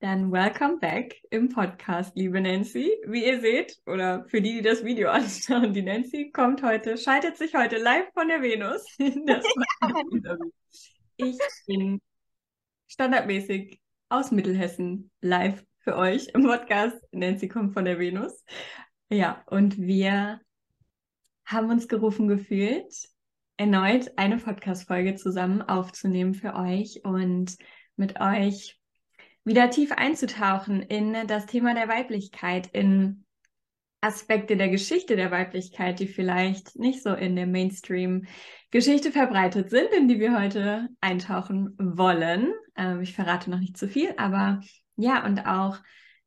Dann welcome back im Podcast, liebe Nancy. Wie ihr seht, oder für die, die das Video anschauen, die Nancy kommt heute, schaltet sich heute live von der Venus. ich bin standardmäßig aus Mittelhessen live für euch im Podcast. Nancy kommt von der Venus. Ja, und wir haben uns gerufen gefühlt, erneut eine Podcast-Folge zusammen aufzunehmen für euch und mit euch wieder tief einzutauchen in das Thema der Weiblichkeit, in Aspekte der Geschichte der Weiblichkeit, die vielleicht nicht so in der Mainstream-Geschichte verbreitet sind, in die wir heute eintauchen wollen. Ähm, ich verrate noch nicht zu viel, aber ja, und auch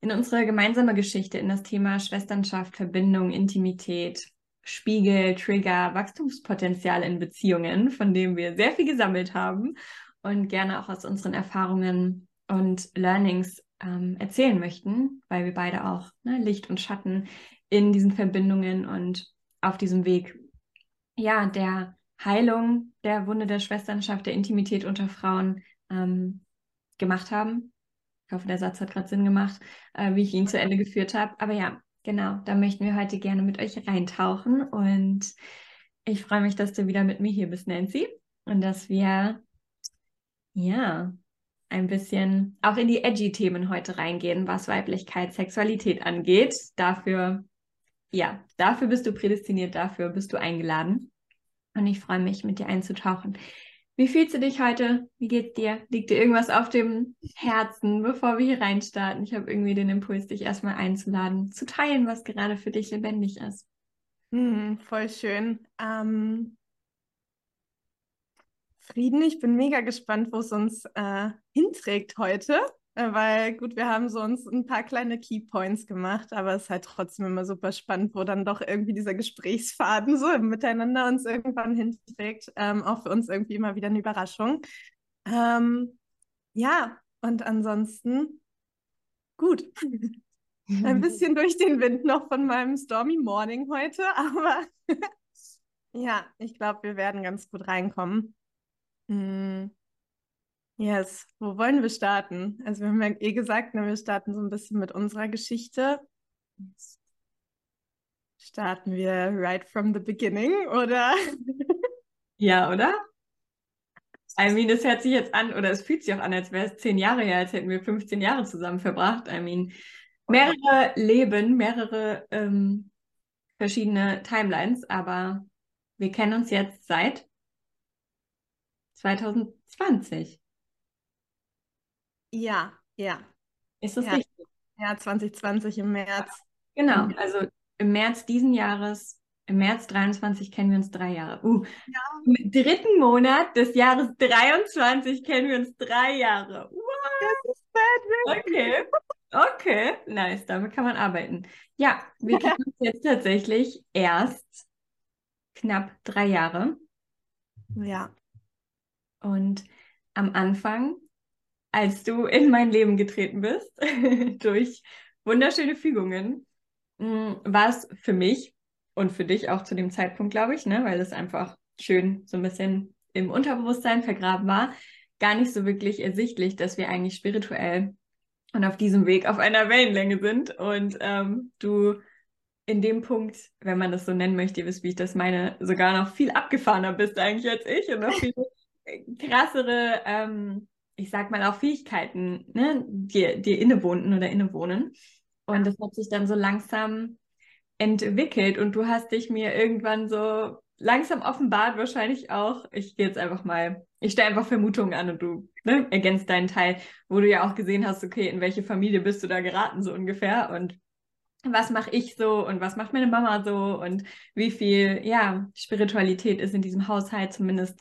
in unsere gemeinsame Geschichte, in das Thema Schwesternschaft, Verbindung, Intimität, Spiegel, Trigger, Wachstumspotenzial in Beziehungen, von dem wir sehr viel gesammelt haben und gerne auch aus unseren Erfahrungen und Learnings ähm, erzählen möchten, weil wir beide auch ne, Licht und Schatten in diesen Verbindungen und auf diesem Weg ja der Heilung der Wunde der Schwesternschaft, der Intimität unter Frauen ähm, gemacht haben. Ich hoffe, der Satz hat gerade Sinn gemacht, äh, wie ich ihn zu Ende geführt habe. Aber ja, genau, da möchten wir heute gerne mit euch reintauchen. Und ich freue mich, dass du wieder mit mir hier bist, Nancy. Und dass wir ja ein bisschen auch in die edgy Themen heute reingehen, was Weiblichkeit, Sexualität angeht. Dafür, ja, dafür bist du prädestiniert, dafür bist du eingeladen. Und ich freue mich, mit dir einzutauchen. Wie fühlst du dich heute? Wie geht's dir? Liegt dir irgendwas auf dem Herzen, bevor wir hier reinstarten? Ich habe irgendwie den Impuls, dich erstmal einzuladen, zu teilen, was gerade für dich lebendig ist. Hm, voll schön. Ähm, Frieden. Ich bin mega gespannt, wo es uns äh, hinträgt heute, äh, weil gut, wir haben so uns ein paar kleine Keypoints gemacht, aber es ist halt trotzdem immer super spannend, wo dann doch irgendwie dieser Gesprächsfaden so miteinander uns irgendwann hinträgt. Ähm, auch für uns irgendwie immer wieder eine Überraschung. Ähm, ja, und ansonsten gut. Ein bisschen durch den Wind noch von meinem Stormy Morning heute, aber ja, ich glaube, wir werden ganz gut reinkommen. Mm, yes, wo wollen wir starten? Also wir haben ja eh gesagt, ne, wir starten so ein bisschen mit unserer Geschichte. Starten wir right from the beginning, oder? Ja, oder? I mean, es hört sich jetzt an, oder es fühlt sich auch an, als wäre es zehn Jahre her, als hätten wir 15 Jahre zusammen verbracht. I mean, mehrere Leben, mehrere ähm, verschiedene Timelines, aber wir kennen uns jetzt seit 2020. Ja, ja. Ist das ja. richtig? Ja, 2020 im März. Genau, also im März diesen Jahres, im März 23 kennen wir uns drei Jahre. Uh, ja. Im dritten Monat des Jahres 23 kennen wir uns drei Jahre. What? Das ist bad, Okay, okay, nice, damit kann man arbeiten. Ja, wir kennen uns jetzt tatsächlich erst knapp drei Jahre. Ja. Und am Anfang, als du in mein Leben getreten bist, durch wunderschöne Fügungen, mm, war es für mich und für dich auch zu dem Zeitpunkt, glaube ich, ne, weil es einfach schön so ein bisschen im Unterbewusstsein vergraben war, gar nicht so wirklich ersichtlich, dass wir eigentlich spirituell und auf diesem Weg auf einer Wellenlänge sind. Und ähm, du in dem Punkt, wenn man das so nennen möchte, ihr wisst, wie ich das meine, sogar noch viel abgefahrener bist eigentlich als ich und noch viel krassere, ähm, ich sag mal auch Fähigkeiten, ne, dir, dir innewohnten oder innewohnen. Und das hat sich dann so langsam entwickelt und du hast dich mir irgendwann so langsam offenbart, wahrscheinlich auch. Ich gehe jetzt einfach mal, ich stelle einfach Vermutungen an und du ne, ergänzt deinen Teil, wo du ja auch gesehen hast, okay, in welche Familie bist du da geraten, so ungefähr. Und was mache ich so und was macht meine Mama so und wie viel, ja, Spiritualität ist in diesem Haushalt zumindest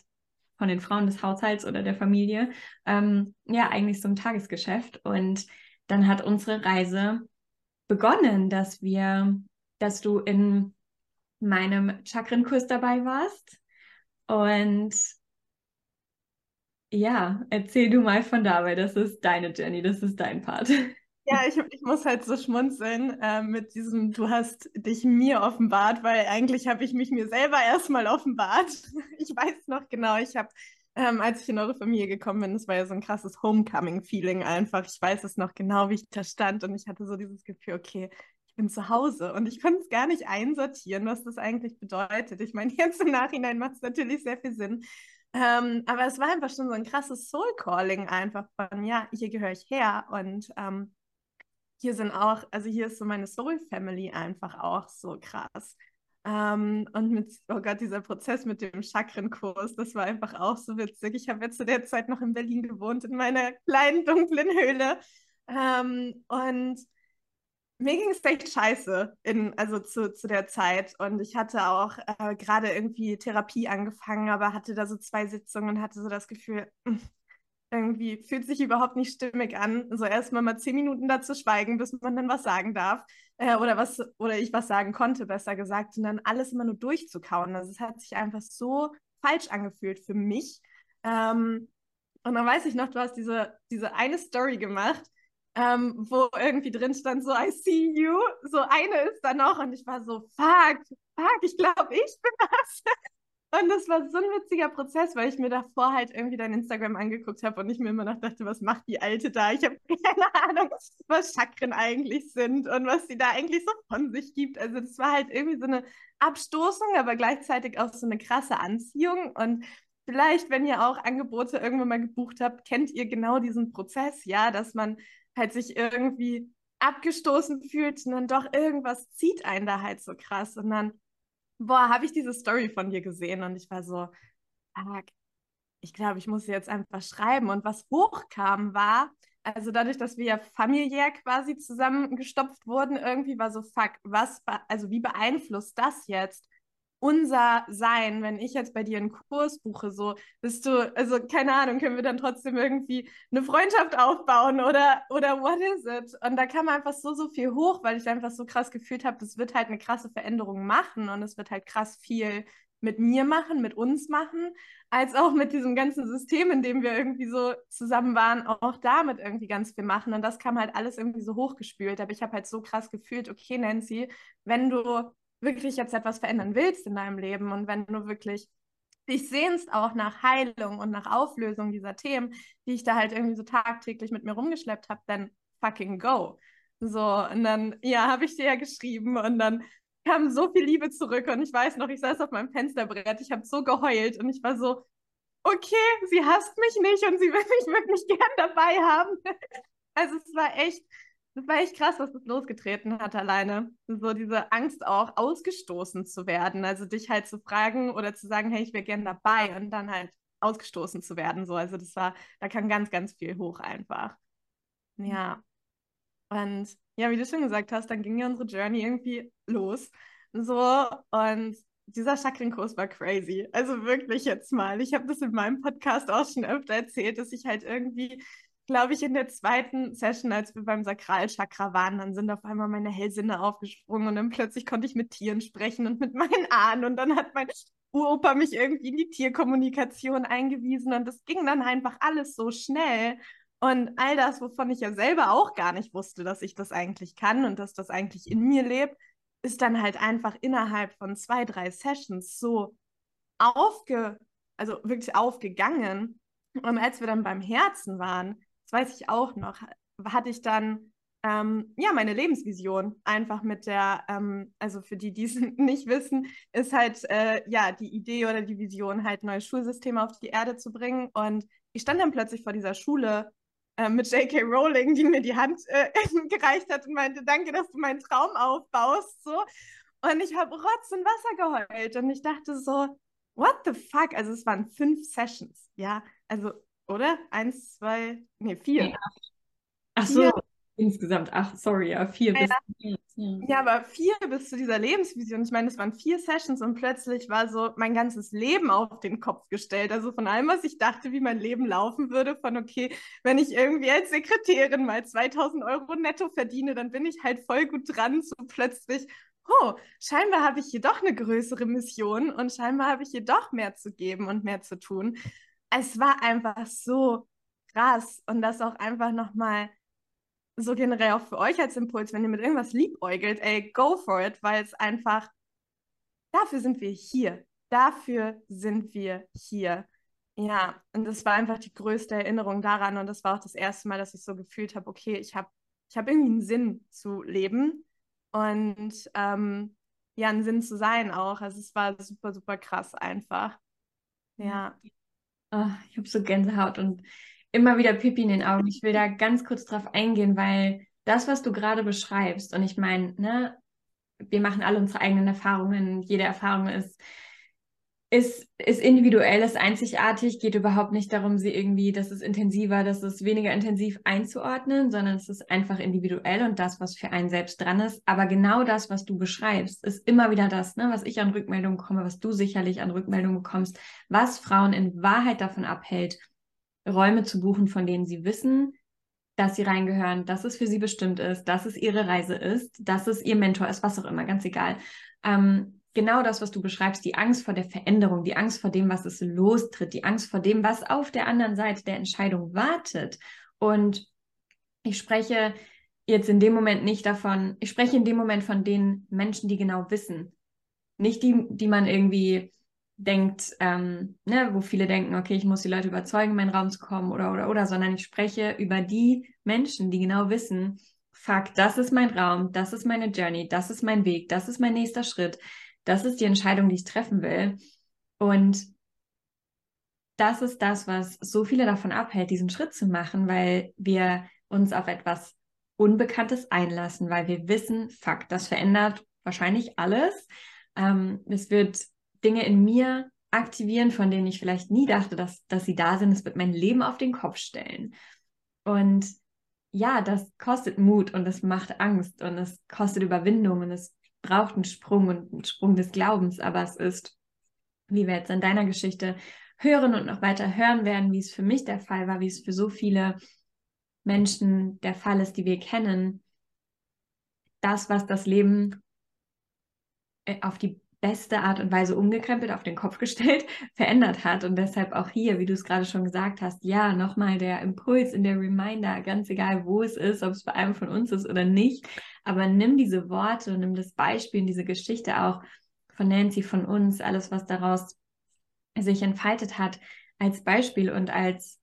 von den Frauen des Haushalts oder der Familie, ähm, ja, eigentlich so ein Tagesgeschäft. Und dann hat unsere Reise begonnen, dass wir, dass du in meinem Chakrenkurs dabei warst. Und ja, erzähl du mal von da, weil das ist deine Jenny, das ist dein Part. Ja, ich, ich muss halt so schmunzeln äh, mit diesem, du hast dich mir offenbart, weil eigentlich habe ich mich mir selber erstmal offenbart. Ich weiß noch genau, ich habe ähm, als ich in eure Familie gekommen bin. Das war ja so ein krasses Homecoming-Feeling einfach. Ich weiß es noch genau, wie ich da stand und ich hatte so dieses Gefühl, okay, ich bin zu Hause und ich konnte es gar nicht einsortieren, was das eigentlich bedeutet. Ich meine, jetzt im Nachhinein macht es natürlich sehr viel Sinn. Ähm, aber es war einfach schon so ein krasses Soul-Calling einfach von, ja, hier gehöre ich her und ähm, hier sind auch, also hier ist so meine Soul-Family einfach auch so krass. Ähm, und mit, oh Gott, dieser Prozess mit dem Chakrenkurs, das war einfach auch so witzig. Ich habe ja zu der Zeit noch in Berlin gewohnt, in meiner kleinen dunklen Höhle. Ähm, und mir ging es echt scheiße, in, also zu, zu der Zeit. Und ich hatte auch äh, gerade irgendwie Therapie angefangen, aber hatte da so zwei Sitzungen und hatte so das Gefühl, hm, irgendwie fühlt sich überhaupt nicht stimmig an. So erstmal mal zehn Minuten dazu schweigen, bis man dann was sagen darf. Äh, oder was, oder ich was sagen konnte, besser gesagt. Und dann alles immer nur durchzukauen. Also es hat sich einfach so falsch angefühlt für mich. Ähm, und dann weiß ich noch, du hast diese, diese eine Story gemacht, ähm, wo irgendwie drin stand, so I see you. So eine ist da noch und ich war so, fuck, fuck, ich glaube, ich bin das. Und das war so ein witziger Prozess, weil ich mir davor halt irgendwie dein Instagram angeguckt habe und ich mir immer noch dachte, was macht die Alte da? Ich habe keine Ahnung, was Chakren eigentlich sind und was sie da eigentlich so von sich gibt. Also das war halt irgendwie so eine Abstoßung, aber gleichzeitig auch so eine krasse Anziehung. Und vielleicht, wenn ihr auch Angebote irgendwann mal gebucht habt, kennt ihr genau diesen Prozess, ja, dass man halt sich irgendwie abgestoßen fühlt und dann doch irgendwas zieht einen da halt so krass und dann boah, habe ich diese Story von dir gesehen und ich war so, ich glaube, ich muss sie jetzt einfach schreiben. Und was hochkam war, also dadurch, dass wir ja familiär quasi zusammengestopft wurden, irgendwie war so, fuck, was, also wie beeinflusst das jetzt unser Sein, wenn ich jetzt bei dir einen Kurs buche, so bist du, also keine Ahnung, können wir dann trotzdem irgendwie eine Freundschaft aufbauen oder, oder what is it? Und da kam einfach so, so viel hoch, weil ich einfach so krass gefühlt habe, das wird halt eine krasse Veränderung machen und es wird halt krass viel mit mir machen, mit uns machen, als auch mit diesem ganzen System, in dem wir irgendwie so zusammen waren, auch damit irgendwie ganz viel machen. Und das kam halt alles irgendwie so hochgespült. Aber ich habe halt so krass gefühlt, okay, Nancy, wenn du wirklich jetzt etwas verändern willst in deinem Leben und wenn du wirklich dich sehnst auch nach Heilung und nach Auflösung dieser Themen, die ich da halt irgendwie so tagtäglich mit mir rumgeschleppt habe, dann fucking go. So, und dann, ja, habe ich dir ja geschrieben und dann kam so viel Liebe zurück und ich weiß noch, ich saß auf meinem Fensterbrett, ich habe so geheult und ich war so, okay, sie hasst mich nicht und sie will mich wirklich gern dabei haben. Also es war echt, das war echt krass, was das losgetreten hat alleine. So diese Angst auch, ausgestoßen zu werden. Also dich halt zu fragen oder zu sagen, hey, ich wäre gern dabei und dann halt ausgestoßen zu werden. So, also das war, da kam ganz, ganz viel hoch einfach. Ja. Und ja, wie du schon gesagt hast, dann ging ja unsere Journey irgendwie los. So, und dieser Chakrenkurs war crazy. Also wirklich jetzt mal. Ich habe das in meinem Podcast auch schon öfter erzählt, dass ich halt irgendwie glaube ich, in der zweiten Session, als wir beim Sakralchakra waren, dann sind auf einmal meine Hellsinne aufgesprungen und dann plötzlich konnte ich mit Tieren sprechen und mit meinen Ahnen und dann hat mein Uropa mich irgendwie in die Tierkommunikation eingewiesen und das ging dann einfach alles so schnell. Und all das, wovon ich ja selber auch gar nicht wusste, dass ich das eigentlich kann und dass das eigentlich in mir lebt, ist dann halt einfach innerhalb von zwei, drei Sessions so aufge, also wirklich aufgegangen. Und als wir dann beim Herzen waren, weiß ich auch noch, hatte ich dann ähm, ja meine Lebensvision einfach mit der, ähm, also für die, die es nicht wissen, ist halt äh, ja die Idee oder die Vision, halt neue Schulsysteme auf die Erde zu bringen. Und ich stand dann plötzlich vor dieser Schule äh, mit J.K. Rowling, die mir die Hand äh, gereicht hat und meinte, danke, dass du meinen Traum aufbaust. So. Und ich habe Rotz und Wasser geheult und ich dachte so, what the fuck? Also es waren fünf Sessions, ja. Also oder? Eins, zwei, nee, vier. Ja. Ach so, vier. insgesamt. Ach, sorry, ja, vier ja, bis. Ja. ja, aber vier bis zu dieser Lebensvision. Ich meine, es waren vier Sessions und plötzlich war so mein ganzes Leben auf den Kopf gestellt. Also von allem, was ich dachte, wie mein Leben laufen würde, von okay, wenn ich irgendwie als Sekretärin mal 2000 Euro netto verdiene, dann bin ich halt voll gut dran, so plötzlich oh, scheinbar habe ich hier doch eine größere Mission und scheinbar habe ich hier doch mehr zu geben und mehr zu tun es war einfach so krass und das auch einfach nochmal so generell auch für euch als Impuls, wenn ihr mit irgendwas liebäugelt, ey, go for it, weil es einfach, dafür sind wir hier. Dafür sind wir hier. Ja, und das war einfach die größte Erinnerung daran. Und das war auch das erste Mal, dass ich so gefühlt habe, okay, ich habe ich hab irgendwie einen Sinn zu leben und ähm, ja, einen Sinn zu sein auch. Also es war super, super krass einfach. Ja. Oh, ich habe so Gänsehaut und immer wieder Pipi in den Augen. Ich will da ganz kurz drauf eingehen, weil das, was du gerade beschreibst, und ich meine, ne, wir machen alle unsere eigenen Erfahrungen, jede Erfahrung ist ist, ist individuell, ist einzigartig, geht überhaupt nicht darum, sie irgendwie, das ist intensiver, das ist weniger intensiv einzuordnen, sondern es ist einfach individuell und das, was für einen selbst dran ist. Aber genau das, was du beschreibst, ist immer wieder das, ne, was ich an Rückmeldungen bekomme, was du sicherlich an Rückmeldungen bekommst, was Frauen in Wahrheit davon abhält, Räume zu buchen, von denen sie wissen, dass sie reingehören, dass es für sie bestimmt ist, dass es ihre Reise ist, dass es ihr Mentor ist, was auch immer, ganz egal. Ähm, genau das, was du beschreibst, die Angst vor der Veränderung, die Angst vor dem, was es lostritt, die Angst vor dem, was auf der anderen Seite der Entscheidung wartet. Und ich spreche jetzt in dem Moment nicht davon, ich spreche in dem Moment von den Menschen, die genau wissen. Nicht die, die man irgendwie denkt, ähm, ne, wo viele denken, okay, ich muss die Leute überzeugen, in meinen Raum zu kommen oder, oder, oder, sondern ich spreche über die Menschen, die genau wissen, fuck, das ist mein Raum, das ist meine Journey, das ist mein Weg, das ist mein nächster Schritt das ist die Entscheidung, die ich treffen will. Und das ist das, was so viele davon abhält, diesen Schritt zu machen, weil wir uns auf etwas Unbekanntes einlassen, weil wir wissen, fuck, das verändert wahrscheinlich alles. Ähm, es wird Dinge in mir aktivieren, von denen ich vielleicht nie dachte, dass, dass sie da sind. Es wird mein Leben auf den Kopf stellen. Und ja, das kostet Mut und es macht Angst und es kostet Überwindung und es braucht einen Sprung und einen Sprung des Glaubens, aber es ist, wie wir jetzt in deiner Geschichte hören und noch weiter hören werden, wie es für mich der Fall war, wie es für so viele Menschen der Fall ist, die wir kennen, das, was das Leben äh, auf die beste Art und Weise umgekrempelt, auf den Kopf gestellt, verändert hat. Und deshalb auch hier, wie du es gerade schon gesagt hast, ja, nochmal der Impuls in der Reminder, ganz egal, wo es ist, ob es bei einem von uns ist oder nicht, aber nimm diese Worte, nimm das Beispiel, diese Geschichte auch von Nancy, von uns, alles, was daraus sich entfaltet hat, als Beispiel und als,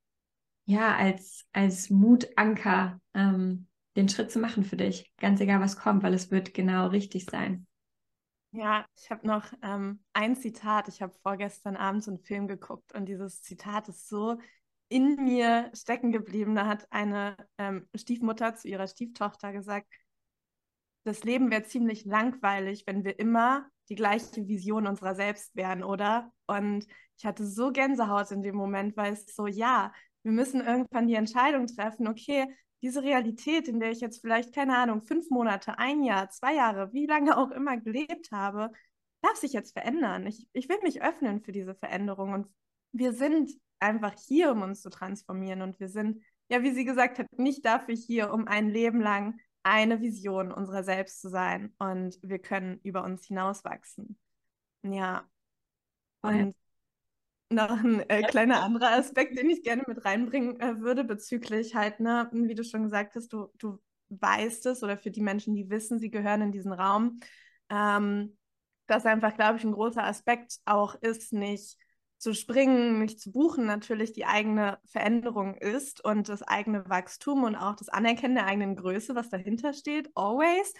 ja, als, als Mutanker, ähm, den Schritt zu machen für dich. Ganz egal, was kommt, weil es wird genau richtig sein. Ja, ich habe noch ähm, ein Zitat. Ich habe vorgestern Abend einen Film geguckt und dieses Zitat ist so in mir stecken geblieben. Da hat eine ähm, Stiefmutter zu ihrer Stieftochter gesagt, das Leben wäre ziemlich langweilig, wenn wir immer die gleiche Vision unserer selbst wären, oder? Und ich hatte so Gänsehaut in dem Moment, weil es so, ja, wir müssen irgendwann die Entscheidung treffen, okay, diese Realität, in der ich jetzt vielleicht, keine Ahnung, fünf Monate, ein Jahr, zwei Jahre, wie lange auch immer gelebt habe, darf sich jetzt verändern. Ich, ich will mich öffnen für diese Veränderung und wir sind einfach hier, um uns zu transformieren und wir sind, ja, wie sie gesagt hat, nicht dafür hier, um ein Leben lang eine Vision unserer selbst zu sein und wir können über uns hinauswachsen. Ja. Und noch ein äh, kleiner anderer Aspekt, den ich gerne mit reinbringen äh, würde, bezüglich halt, ne, wie du schon gesagt hast, du, du weißt es oder für die Menschen, die wissen, sie gehören in diesen Raum, ähm, dass einfach, glaube ich, ein großer Aspekt auch ist, nicht zu springen, nicht zu buchen, natürlich die eigene Veränderung ist und das eigene Wachstum und auch das Anerkennen der eigenen Größe, was dahinter steht, always.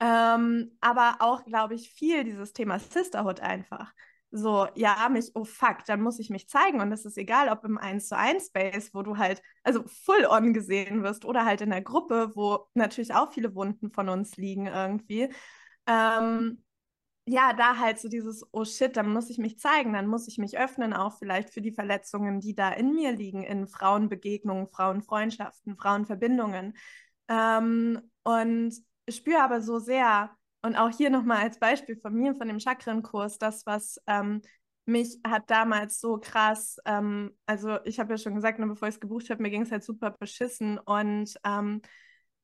Ähm, aber auch, glaube ich, viel dieses Thema Sisterhood einfach so, ja, mich, oh fuck, dann muss ich mich zeigen. Und es ist egal, ob im 1 zu 1 Space, wo du halt, also full on gesehen wirst, oder halt in der Gruppe, wo natürlich auch viele Wunden von uns liegen irgendwie. Ähm, ja, da halt so dieses, oh shit, dann muss ich mich zeigen, dann muss ich mich öffnen, auch vielleicht für die Verletzungen, die da in mir liegen, in Frauenbegegnungen, Frauenfreundschaften, Frauenverbindungen. Ähm, und spüre aber so sehr, und auch hier nochmal als Beispiel von mir, von dem Chakrenkurs, das, was ähm, mich hat damals so krass, ähm, also ich habe ja schon gesagt, ne, bevor ich es gebucht habe, mir ging es halt super beschissen. Und ähm,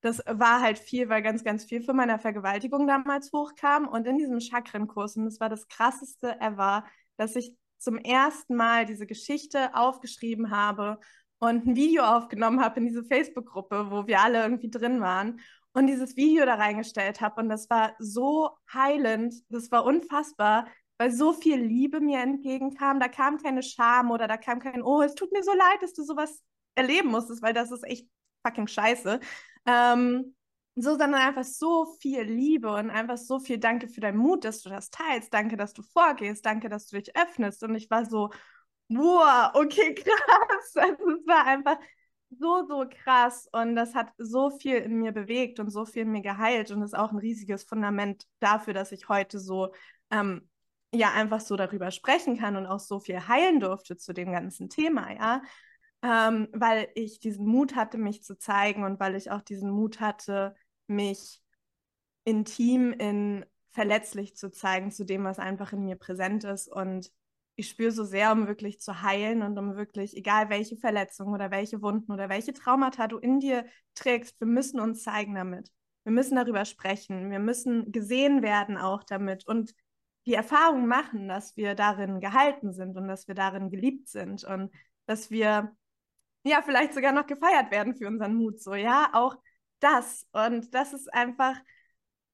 das war halt viel, weil ganz, ganz viel von meiner Vergewaltigung damals hochkam. Und in diesem Chakrenkurs, und das war das krasseste ever, dass ich zum ersten Mal diese Geschichte aufgeschrieben habe und ein Video aufgenommen habe in diese Facebook-Gruppe, wo wir alle irgendwie drin waren und dieses Video da reingestellt habe. Und das war so heilend, das war unfassbar, weil so viel Liebe mir entgegenkam. Da kam keine Scham oder da kam kein, oh, es tut mir so leid, dass du sowas erleben musstest, weil das ist echt fucking scheiße. Ähm, so, sondern einfach so viel Liebe und einfach so viel Danke für deinen Mut, dass du das teilst. Danke, dass du vorgehst. Danke, dass du dich öffnest. Und ich war so, wow, okay, krass. Also es war einfach so, so krass. Und das hat so viel in mir bewegt und so viel in mir geheilt und ist auch ein riesiges Fundament dafür, dass ich heute so, ähm, ja, einfach so darüber sprechen kann und auch so viel heilen durfte zu dem ganzen Thema, ja ähm, weil ich diesen Mut hatte, mich zu zeigen und weil ich auch diesen Mut hatte, mich intim in verletzlich zu zeigen zu dem, was einfach in mir präsent ist. Und ich spüre so sehr, um wirklich zu heilen und um wirklich, egal welche Verletzungen oder welche Wunden oder welche Traumata du in dir trägst, wir müssen uns zeigen damit. Wir müssen darüber sprechen. Wir müssen gesehen werden auch damit und die Erfahrung machen, dass wir darin gehalten sind und dass wir darin geliebt sind und dass wir ja vielleicht sogar noch gefeiert werden für unseren Mut. So, ja, auch das. Und das ist einfach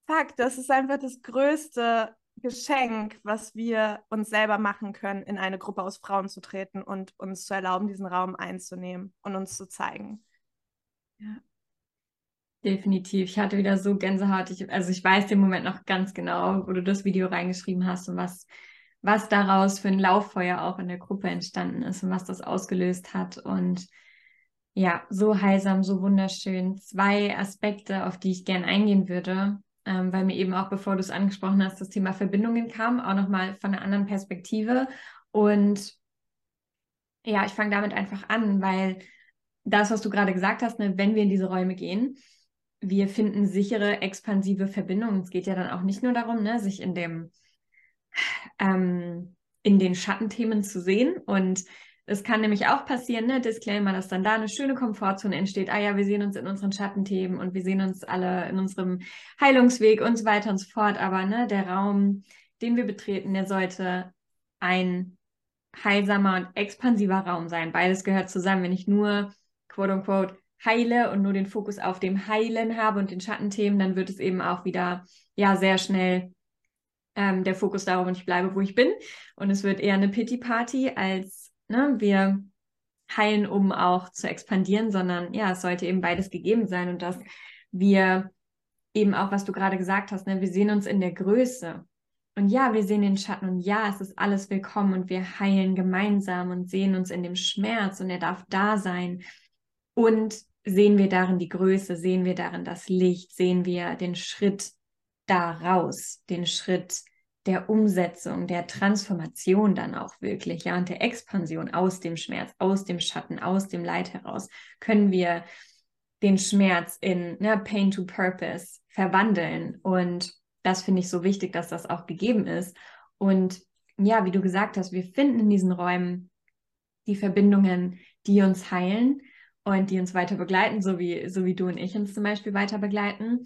Fakt, das ist einfach das größte Geschenk, was wir uns selber machen können, in eine Gruppe aus Frauen zu treten und uns zu erlauben, diesen Raum einzunehmen und uns zu zeigen. Ja. Definitiv. Ich hatte wieder so Gänsehaut. Ich, also ich weiß den Moment noch ganz genau, wo du das Video reingeschrieben hast und was, was daraus für ein Lauffeuer auch in der Gruppe entstanden ist und was das ausgelöst hat. Und ja, so heilsam, so wunderschön. Zwei Aspekte, auf die ich gern eingehen würde, ähm, weil mir eben auch, bevor du es angesprochen hast, das Thema Verbindungen kam, auch nochmal von einer anderen Perspektive. Und ja, ich fange damit einfach an, weil das, was du gerade gesagt hast, ne, wenn wir in diese Räume gehen, wir finden sichere, expansive Verbindungen. Es geht ja dann auch nicht nur darum, ne, sich in dem ähm, in den Schattenthemen zu sehen und es kann nämlich auch passieren, ne, Disclaimer, dass dann da eine schöne Komfortzone entsteht. Ah ja, wir sehen uns in unseren Schattenthemen und wir sehen uns alle in unserem Heilungsweg und so weiter und so fort. Aber ne, der Raum, den wir betreten, der sollte ein heilsamer und expansiver Raum sein. Beides gehört zusammen. Wenn ich nur, quote unquote, heile und nur den Fokus auf dem Heilen habe und den Schattenthemen, dann wird es eben auch wieder ja sehr schnell ähm, der Fokus darauf und ich bleibe, wo ich bin. Und es wird eher eine Pity Party als ne, wir heilen, um auch zu expandieren, sondern ja, es sollte eben beides gegeben sein und dass wir eben auch, was du gerade gesagt hast, ne, wir sehen uns in der Größe. Und ja, wir sehen den Schatten und ja, es ist alles willkommen und wir heilen gemeinsam und sehen uns in dem Schmerz und er darf da sein. Und sehen wir darin die Größe, sehen wir darin das Licht, sehen wir den Schritt daraus, den Schritt der Umsetzung, der Transformation dann auch wirklich, ja, und der Expansion aus dem Schmerz, aus dem Schatten, aus dem Leid heraus, können wir den Schmerz in ne, Pain to Purpose verwandeln. Und das finde ich so wichtig, dass das auch gegeben ist. Und ja, wie du gesagt hast, wir finden in diesen Räumen die Verbindungen, die uns heilen und die uns weiter begleiten, so wie, so wie du und ich uns zum Beispiel weiter begleiten.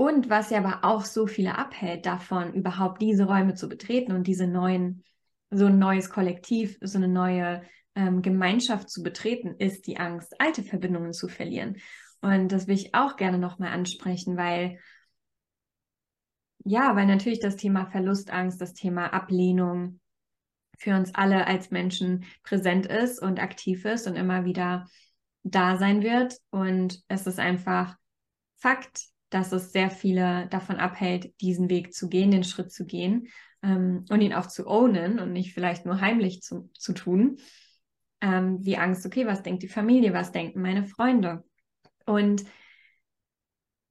Und was ja aber auch so viele abhält davon, überhaupt diese Räume zu betreten und diese neuen, so ein neues Kollektiv, so eine neue ähm, Gemeinschaft zu betreten, ist die Angst, alte Verbindungen zu verlieren. Und das will ich auch gerne nochmal ansprechen, weil ja, weil natürlich das Thema Verlustangst, das Thema Ablehnung für uns alle als Menschen präsent ist und aktiv ist und immer wieder da sein wird. Und es ist einfach Fakt, dass es sehr viele davon abhält, diesen Weg zu gehen, den Schritt zu gehen ähm, und ihn auch zu ownen und nicht vielleicht nur heimlich zu, zu tun. Ähm, wie Angst, okay, was denkt die Familie, was denken meine Freunde? Und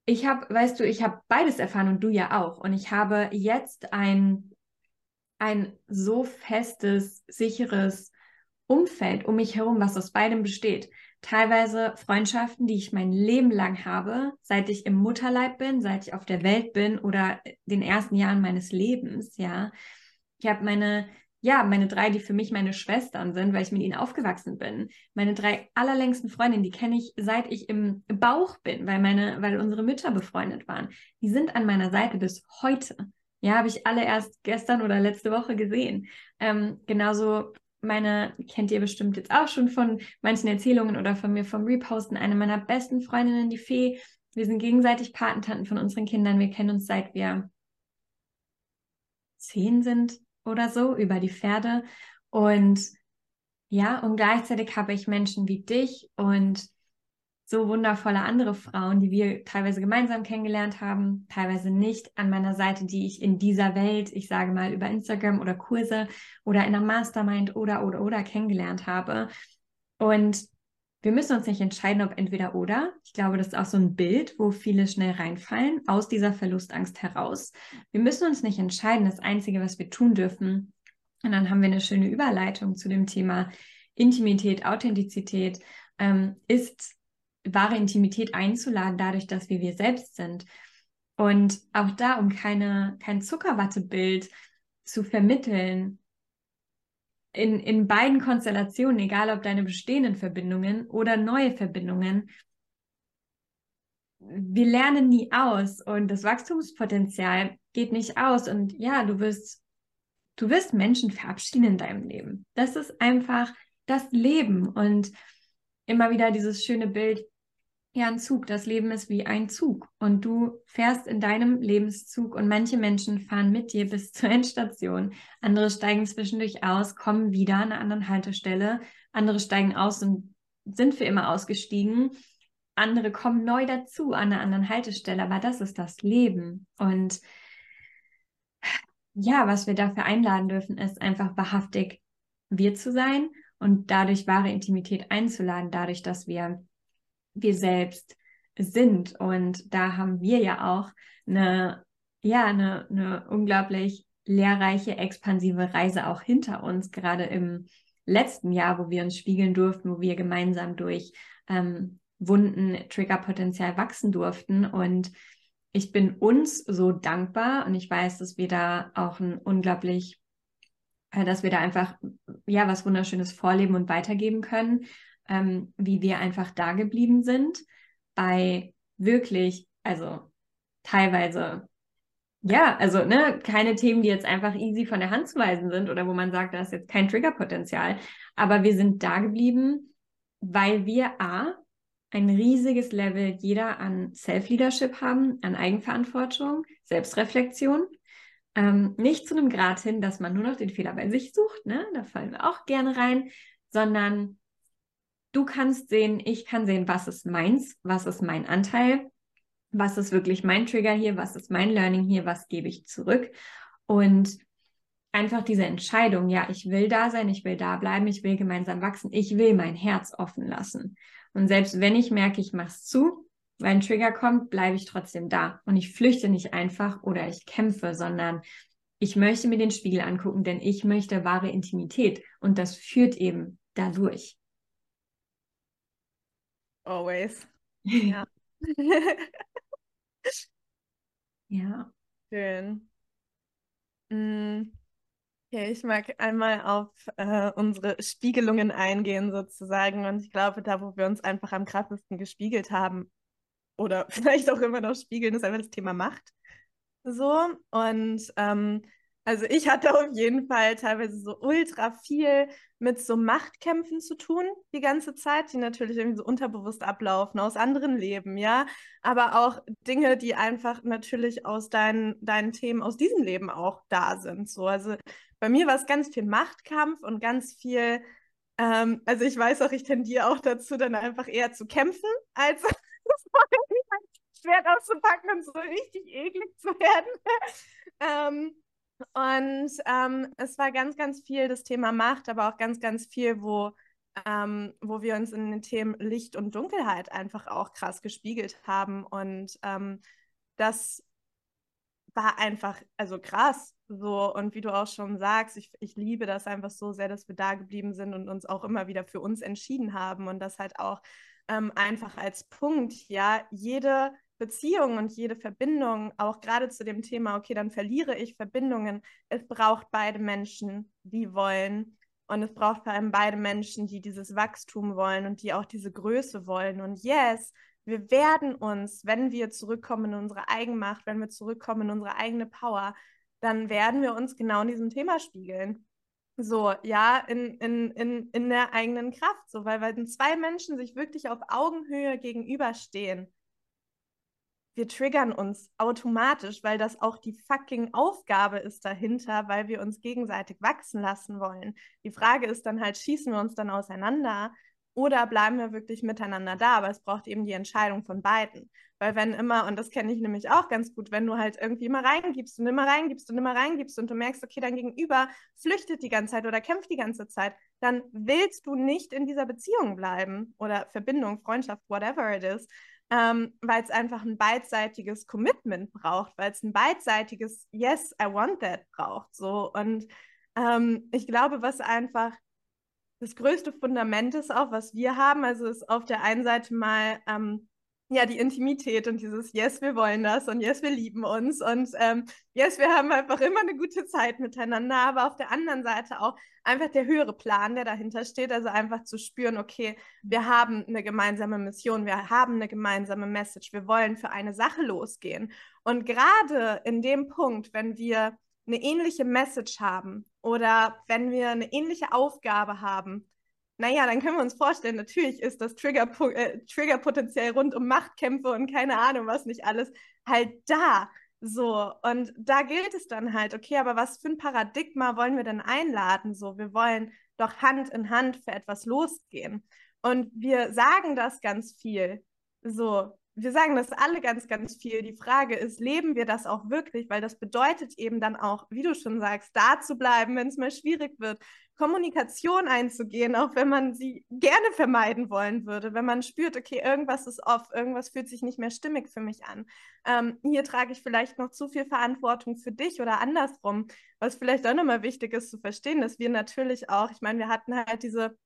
ich habe, weißt du, ich habe beides erfahren und du ja auch. Und ich habe jetzt ein, ein so festes, sicheres Umfeld um mich herum, was aus beidem besteht teilweise Freundschaften, die ich mein Leben lang habe, seit ich im Mutterleib bin, seit ich auf der Welt bin oder den ersten Jahren meines Lebens, ja. Ich habe meine, ja, meine drei, die für mich meine Schwestern sind, weil ich mit ihnen aufgewachsen bin. Meine drei allerlängsten Freundinnen, die kenne ich seit ich im Bauch bin, weil meine, weil unsere Mütter befreundet waren. Die sind an meiner Seite bis heute. Ja, habe ich alle erst gestern oder letzte Woche gesehen. Ähm, genauso meine, kennt ihr bestimmt jetzt auch schon von manchen Erzählungen oder von mir vom Reposten, eine meiner besten Freundinnen, die Fee. Wir sind gegenseitig Patentanten von unseren Kindern. Wir kennen uns seit wir zehn sind. oder so über die Pferde. Und ja, und gleichzeitig habe ich Menschen wie dich und so wundervolle andere Frauen, die wir teilweise gemeinsam kennengelernt haben, teilweise nicht an meiner Seite, die ich in dieser Welt, ich sage mal über Instagram oder Kurse oder in einer Mastermind oder oder oder kennengelernt habe. Und wir müssen uns nicht entscheiden, ob entweder oder. Ich glaube, das ist auch so ein Bild, wo viele schnell reinfallen, aus dieser Verlustangst heraus. Wir müssen uns nicht entscheiden. Das Einzige, was wir tun dürfen, und dann haben wir eine schöne Überleitung zu dem Thema Intimität, Authentizität, ähm, ist wahre Intimität einzuladen, dadurch, dass wir wir selbst sind. Und auch da, um keine, kein Zuckerwattebild zu vermitteln, in, in beiden Konstellationen, egal ob deine bestehenden Verbindungen oder neue Verbindungen, wir lernen nie aus und das Wachstumspotenzial geht nicht aus. Und ja, du wirst, du wirst Menschen verabschieden in deinem Leben. Das ist einfach das Leben. Und immer wieder dieses schöne Bild, ja, ein Zug. Das Leben ist wie ein Zug. Und du fährst in deinem Lebenszug und manche Menschen fahren mit dir bis zur Endstation. Andere steigen zwischendurch aus, kommen wieder an einer anderen Haltestelle. Andere steigen aus und sind für immer ausgestiegen. Andere kommen neu dazu an einer anderen Haltestelle. Aber das ist das Leben. Und ja, was wir dafür einladen dürfen, ist einfach wahrhaftig wir zu sein und dadurch wahre Intimität einzuladen, dadurch, dass wir wir selbst sind. Und da haben wir ja auch eine, ja, eine, eine unglaublich lehrreiche, expansive Reise auch hinter uns, gerade im letzten Jahr, wo wir uns spiegeln durften, wo wir gemeinsam durch ähm, Wunden, Triggerpotenzial wachsen durften. Und ich bin uns so dankbar und ich weiß, dass wir da auch ein unglaublich, dass wir da einfach ja was Wunderschönes vorleben und weitergeben können ähm, wie wir einfach da geblieben sind, bei wirklich, also teilweise, ja, also ne, keine Themen, die jetzt einfach easy von der Hand zu weisen sind oder wo man sagt, da ist jetzt kein Triggerpotenzial, aber wir sind da geblieben, weil wir A, ein riesiges Level jeder an Self-Leadership haben, an Eigenverantwortung, Selbstreflexion. Ähm, nicht zu einem Grad hin, dass man nur noch den Fehler bei sich sucht, ne? da fallen wir auch gerne rein, sondern Du kannst sehen, ich kann sehen, was ist meins, was ist mein Anteil, was ist wirklich mein Trigger hier, was ist mein Learning hier, was gebe ich zurück. Und einfach diese Entscheidung, ja, ich will da sein, ich will da bleiben, ich will gemeinsam wachsen, ich will mein Herz offen lassen. Und selbst wenn ich merke, ich mache es zu, weil ein Trigger kommt, bleibe ich trotzdem da. Und ich flüchte nicht einfach oder ich kämpfe, sondern ich möchte mir den Spiegel angucken, denn ich möchte wahre Intimität. Und das führt eben dadurch. Always. Ja. ja. Schön. Mm. Okay, ich mag einmal auf äh, unsere Spiegelungen eingehen sozusagen. Und ich glaube, da, wo wir uns einfach am krassesten gespiegelt haben oder vielleicht auch immer noch spiegeln, ist einfach das Thema Macht. So. Und ähm, also ich hatte auf jeden Fall teilweise so ultra viel mit so Machtkämpfen zu tun die ganze Zeit, die natürlich irgendwie so unterbewusst ablaufen aus anderen Leben, ja, aber auch Dinge, die einfach natürlich aus deinen, deinen Themen aus diesem Leben auch da sind. So, also bei mir war es ganz viel Machtkampf und ganz viel, ähm, also ich weiß auch, ich tendiere auch dazu, dann einfach eher zu kämpfen, als Schwert auszupacken und so richtig eklig zu werden. ähm, und ähm, es war ganz, ganz viel das Thema Macht, aber auch ganz, ganz viel, wo, ähm, wo wir uns in den Themen Licht und Dunkelheit einfach auch krass gespiegelt haben. Und ähm, das war einfach, also krass. So, und wie du auch schon sagst, ich, ich liebe das einfach so sehr, dass wir da geblieben sind und uns auch immer wieder für uns entschieden haben. Und das halt auch ähm, einfach als Punkt, ja, jede Beziehung und jede Verbindung, auch gerade zu dem Thema, okay, dann verliere ich Verbindungen. Es braucht beide Menschen, die wollen. Und es braucht vor allem beide Menschen, die dieses Wachstum wollen und die auch diese Größe wollen. Und yes, wir werden uns, wenn wir zurückkommen in unsere Eigenmacht, wenn wir zurückkommen in unsere eigene Power, dann werden wir uns genau in diesem Thema spiegeln. So, ja, in, in, in, in der eigenen Kraft. So, weil wenn zwei Menschen sich wirklich auf Augenhöhe gegenüberstehen, wir triggern uns automatisch, weil das auch die fucking Aufgabe ist dahinter, weil wir uns gegenseitig wachsen lassen wollen. Die Frage ist dann halt, schießen wir uns dann auseinander oder bleiben wir wirklich miteinander da? Aber es braucht eben die Entscheidung von beiden. Weil wenn immer, und das kenne ich nämlich auch ganz gut, wenn du halt irgendwie immer reingibst und immer reingibst und immer reingibst und du merkst, okay, dein Gegenüber flüchtet die ganze Zeit oder kämpft die ganze Zeit, dann willst du nicht in dieser Beziehung bleiben oder Verbindung, Freundschaft, whatever it is, ähm, weil es einfach ein beidseitiges Commitment braucht, weil es ein beidseitiges Yes, I want that braucht. So. Und ähm, ich glaube, was einfach das größte Fundament ist auch, was wir haben, also ist auf der einen Seite mal ähm, ja, die Intimität und dieses Yes, wir wollen das und Yes, wir lieben uns und ähm, Yes, wir haben einfach immer eine gute Zeit miteinander, aber auf der anderen Seite auch einfach der höhere Plan, der dahinter steht, also einfach zu spüren, okay, wir haben eine gemeinsame Mission, wir haben eine gemeinsame Message, wir wollen für eine Sache losgehen. Und gerade in dem Punkt, wenn wir eine ähnliche Message haben oder wenn wir eine ähnliche Aufgabe haben, naja, dann können wir uns vorstellen, natürlich ist das Trigger, äh, Triggerpotenzial rund um Machtkämpfe und keine Ahnung, was nicht alles, halt da. So, und da gilt es dann halt, okay, aber was für ein Paradigma wollen wir denn einladen? So, wir wollen doch Hand in Hand für etwas losgehen. Und wir sagen das ganz viel. So, wir sagen das alle ganz, ganz viel. Die Frage ist, leben wir das auch wirklich? Weil das bedeutet eben dann auch, wie du schon sagst, da zu bleiben, wenn es mal schwierig wird, Kommunikation einzugehen, auch wenn man sie gerne vermeiden wollen würde, wenn man spürt, okay, irgendwas ist off, irgendwas fühlt sich nicht mehr stimmig für mich an. Ähm, hier trage ich vielleicht noch zu viel Verantwortung für dich oder andersrum, was vielleicht auch nochmal wichtig ist zu verstehen, dass wir natürlich auch, ich meine, wir hatten halt diese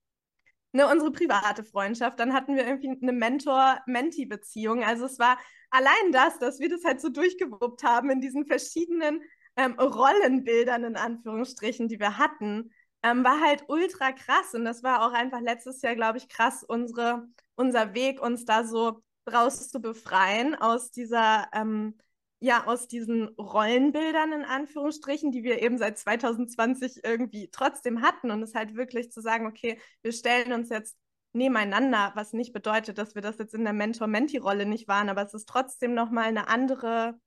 ne, unsere private Freundschaft, dann hatten wir irgendwie eine Mentor-Menti-Beziehung. Also es war allein das, dass wir das halt so durchgewuppt haben in diesen verschiedenen ähm, Rollenbildern in Anführungsstrichen, die wir hatten, ähm, war halt ultra krass. Und das war auch einfach letztes Jahr, glaube ich, krass, unsere, unser Weg, uns da so draus zu befreien aus dieser ähm, ja aus diesen Rollenbildern in Anführungsstrichen, die wir eben seit 2020 irgendwie trotzdem hatten. Und es halt wirklich zu sagen, okay, wir stellen uns jetzt nebeneinander, was nicht bedeutet, dass wir das jetzt in der Mentor-Menti-Rolle nicht waren, aber es ist trotzdem nochmal eine andere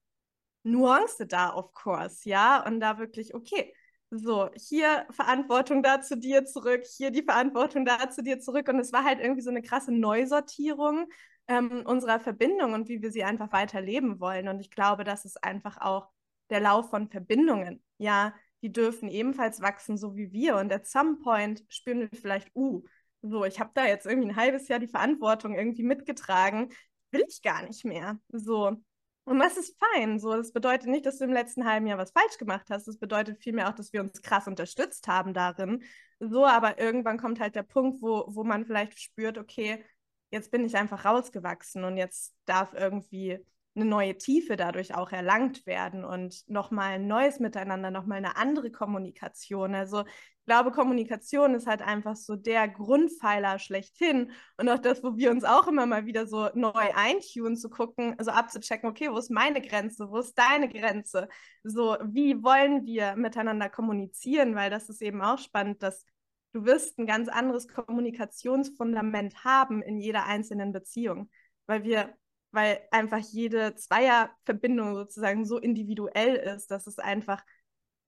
Nuance da, of course, ja, und da wirklich, okay, so, hier Verantwortung da zu dir zurück, hier die Verantwortung da zu dir zurück. Und es war halt irgendwie so eine krasse Neusortierung ähm, unserer Verbindung und wie wir sie einfach weiterleben wollen. Und ich glaube, das ist einfach auch der Lauf von Verbindungen. Ja, die dürfen ebenfalls wachsen, so wie wir. Und at some point spüren wir vielleicht, uh, so, ich habe da jetzt irgendwie ein halbes Jahr die Verantwortung irgendwie mitgetragen, will ich gar nicht mehr. So. Und das ist fein. So, das bedeutet nicht, dass du im letzten halben Jahr was falsch gemacht hast. Das bedeutet vielmehr auch, dass wir uns krass unterstützt haben darin. So, aber irgendwann kommt halt der Punkt, wo, wo man vielleicht spürt, okay, jetzt bin ich einfach rausgewachsen und jetzt darf irgendwie eine neue Tiefe dadurch auch erlangt werden und nochmal ein neues Miteinander, nochmal eine andere Kommunikation. Also ich glaube, Kommunikation ist halt einfach so der Grundpfeiler schlechthin und auch das, wo wir uns auch immer mal wieder so neu eintunen, zu gucken, also abzuchecken, okay, wo ist meine Grenze, wo ist deine Grenze? So, wie wollen wir miteinander kommunizieren? Weil das ist eben auch spannend, dass du wirst ein ganz anderes Kommunikationsfundament haben in jeder einzelnen Beziehung, weil wir, weil einfach jede Zweierverbindung sozusagen so individuell ist, dass es einfach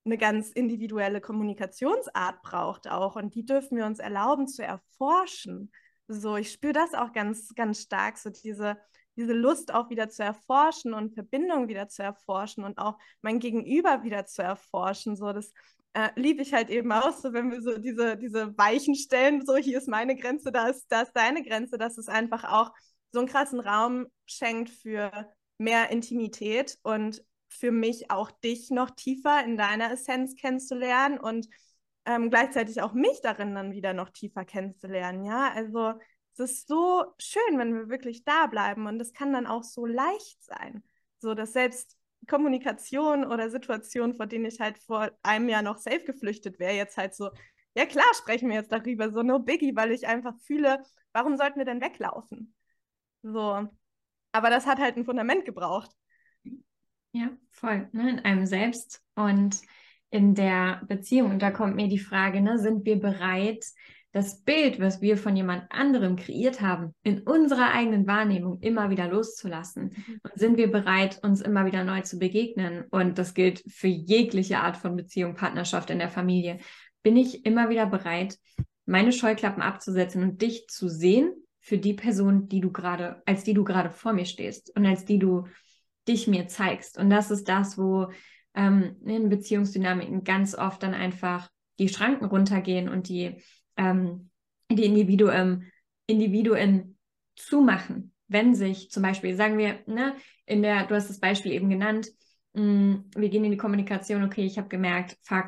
eine ganz individuelle Kommunikationsart braucht auch und die dürfen wir uns erlauben zu erforschen. So, ich spüre das auch ganz, ganz stark, so diese, diese Lust auch wieder zu erforschen und Verbindung wieder zu erforschen und auch mein Gegenüber wieder zu erforschen. So, das äh, liebe ich halt eben auch so, wenn wir so diese, diese Weichen stellen, so hier ist meine Grenze, da ist, da ist deine Grenze, dass es einfach auch so einen krassen Raum schenkt für mehr Intimität und für mich auch dich noch tiefer in deiner Essenz kennenzulernen und ähm, gleichzeitig auch mich darin dann wieder noch tiefer kennenzulernen. Ja, also es ist so schön, wenn wir wirklich da bleiben und es kann dann auch so leicht sein, so dass selbst Kommunikation oder Situationen, vor denen ich halt vor einem Jahr noch safe geflüchtet wäre, jetzt halt so, ja klar, sprechen wir jetzt darüber, so no biggie, weil ich einfach fühle, warum sollten wir denn weglaufen? So. Aber das hat halt ein Fundament gebraucht. Ja, voll, ne? in einem selbst und in der Beziehung. Und da kommt mir die Frage, ne, sind wir bereit, das Bild, was wir von jemand anderem kreiert haben, in unserer eigenen Wahrnehmung immer wieder loszulassen. Mhm. Und sind wir bereit, uns immer wieder neu zu begegnen? Und das gilt für jegliche Art von Beziehung, Partnerschaft in der Familie. Bin ich immer wieder bereit, meine Scheuklappen abzusetzen und dich zu sehen für die Person, die du gerade, als die du gerade vor mir stehst und als die du dich mir zeigst. Und das ist das, wo ähm, in Beziehungsdynamiken ganz oft dann einfach die Schranken runtergehen und die, ähm, die Individuen, Individuen zumachen. Wenn sich zum Beispiel, sagen wir, ne, in der, du hast das Beispiel eben genannt, mh, mm, wir gehen in die Kommunikation, okay, ich habe gemerkt, fuck,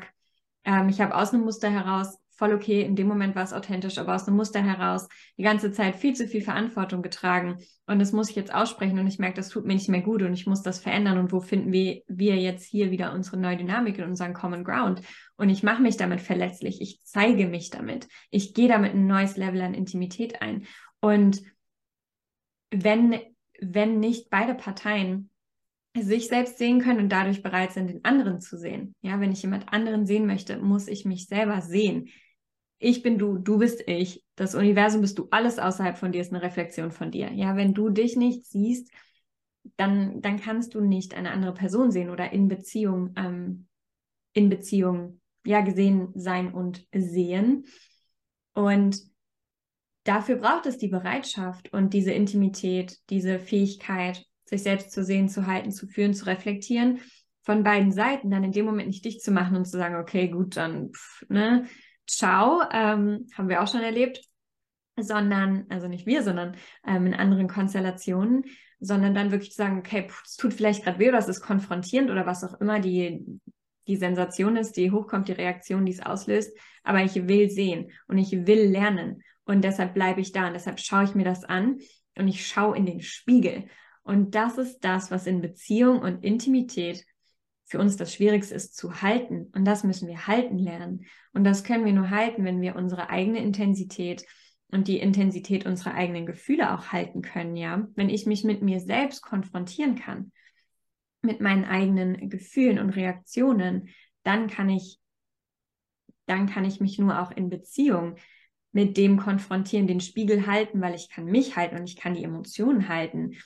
ähm, ich habe aus einem Muster heraus voll okay, in dem Moment war es authentisch, aber aus einem Muster heraus die ganze Zeit viel zu viel Verantwortung getragen. Und das muss ich jetzt aussprechen und ich merke, das tut mir nicht mehr gut und ich muss das verändern. Und wo finden wir, wir jetzt hier wieder unsere neue Dynamik und unseren Common Ground? Und ich mache mich damit verletzlich, ich zeige mich damit, ich gehe damit ein neues Level an Intimität ein. Und wenn, wenn nicht beide Parteien sich selbst sehen können und dadurch bereit sind, den anderen zu sehen. Ja, wenn ich jemand anderen sehen möchte, muss ich mich selber sehen ich bin du, du bist ich. Das Universum bist du, alles außerhalb von dir ist eine Reflexion von dir. Ja, wenn du dich nicht siehst, dann, dann kannst du nicht eine andere Person sehen oder in Beziehung, ähm, in Beziehung, ja, gesehen sein und sehen. Und dafür braucht es die Bereitschaft und diese Intimität, diese Fähigkeit, sich selbst zu sehen, zu halten, zu führen, zu reflektieren, von beiden Seiten dann in dem Moment nicht dicht zu machen und zu sagen, okay, gut, dann, pff, ne, ciao, ähm, haben wir auch schon erlebt, sondern, also nicht wir, sondern ähm, in anderen Konstellationen, sondern dann wirklich zu sagen, okay, es tut vielleicht gerade weh oder es ist konfrontierend oder was auch immer die, die Sensation ist, die hochkommt, die Reaktion, die es auslöst, aber ich will sehen und ich will lernen und deshalb bleibe ich da und deshalb schaue ich mir das an und ich schaue in den Spiegel. Und das ist das, was in Beziehung und Intimität für uns das Schwierigste ist zu halten. Und das müssen wir halten lernen. Und das können wir nur halten, wenn wir unsere eigene Intensität und die Intensität unserer eigenen Gefühle auch halten können, ja. Wenn ich mich mit mir selbst konfrontieren kann, mit meinen eigenen Gefühlen und Reaktionen, dann kann ich, dann kann ich mich nur auch in Beziehung mit dem konfrontieren, den Spiegel halten, weil ich kann mich halten und ich kann die Emotionen halten,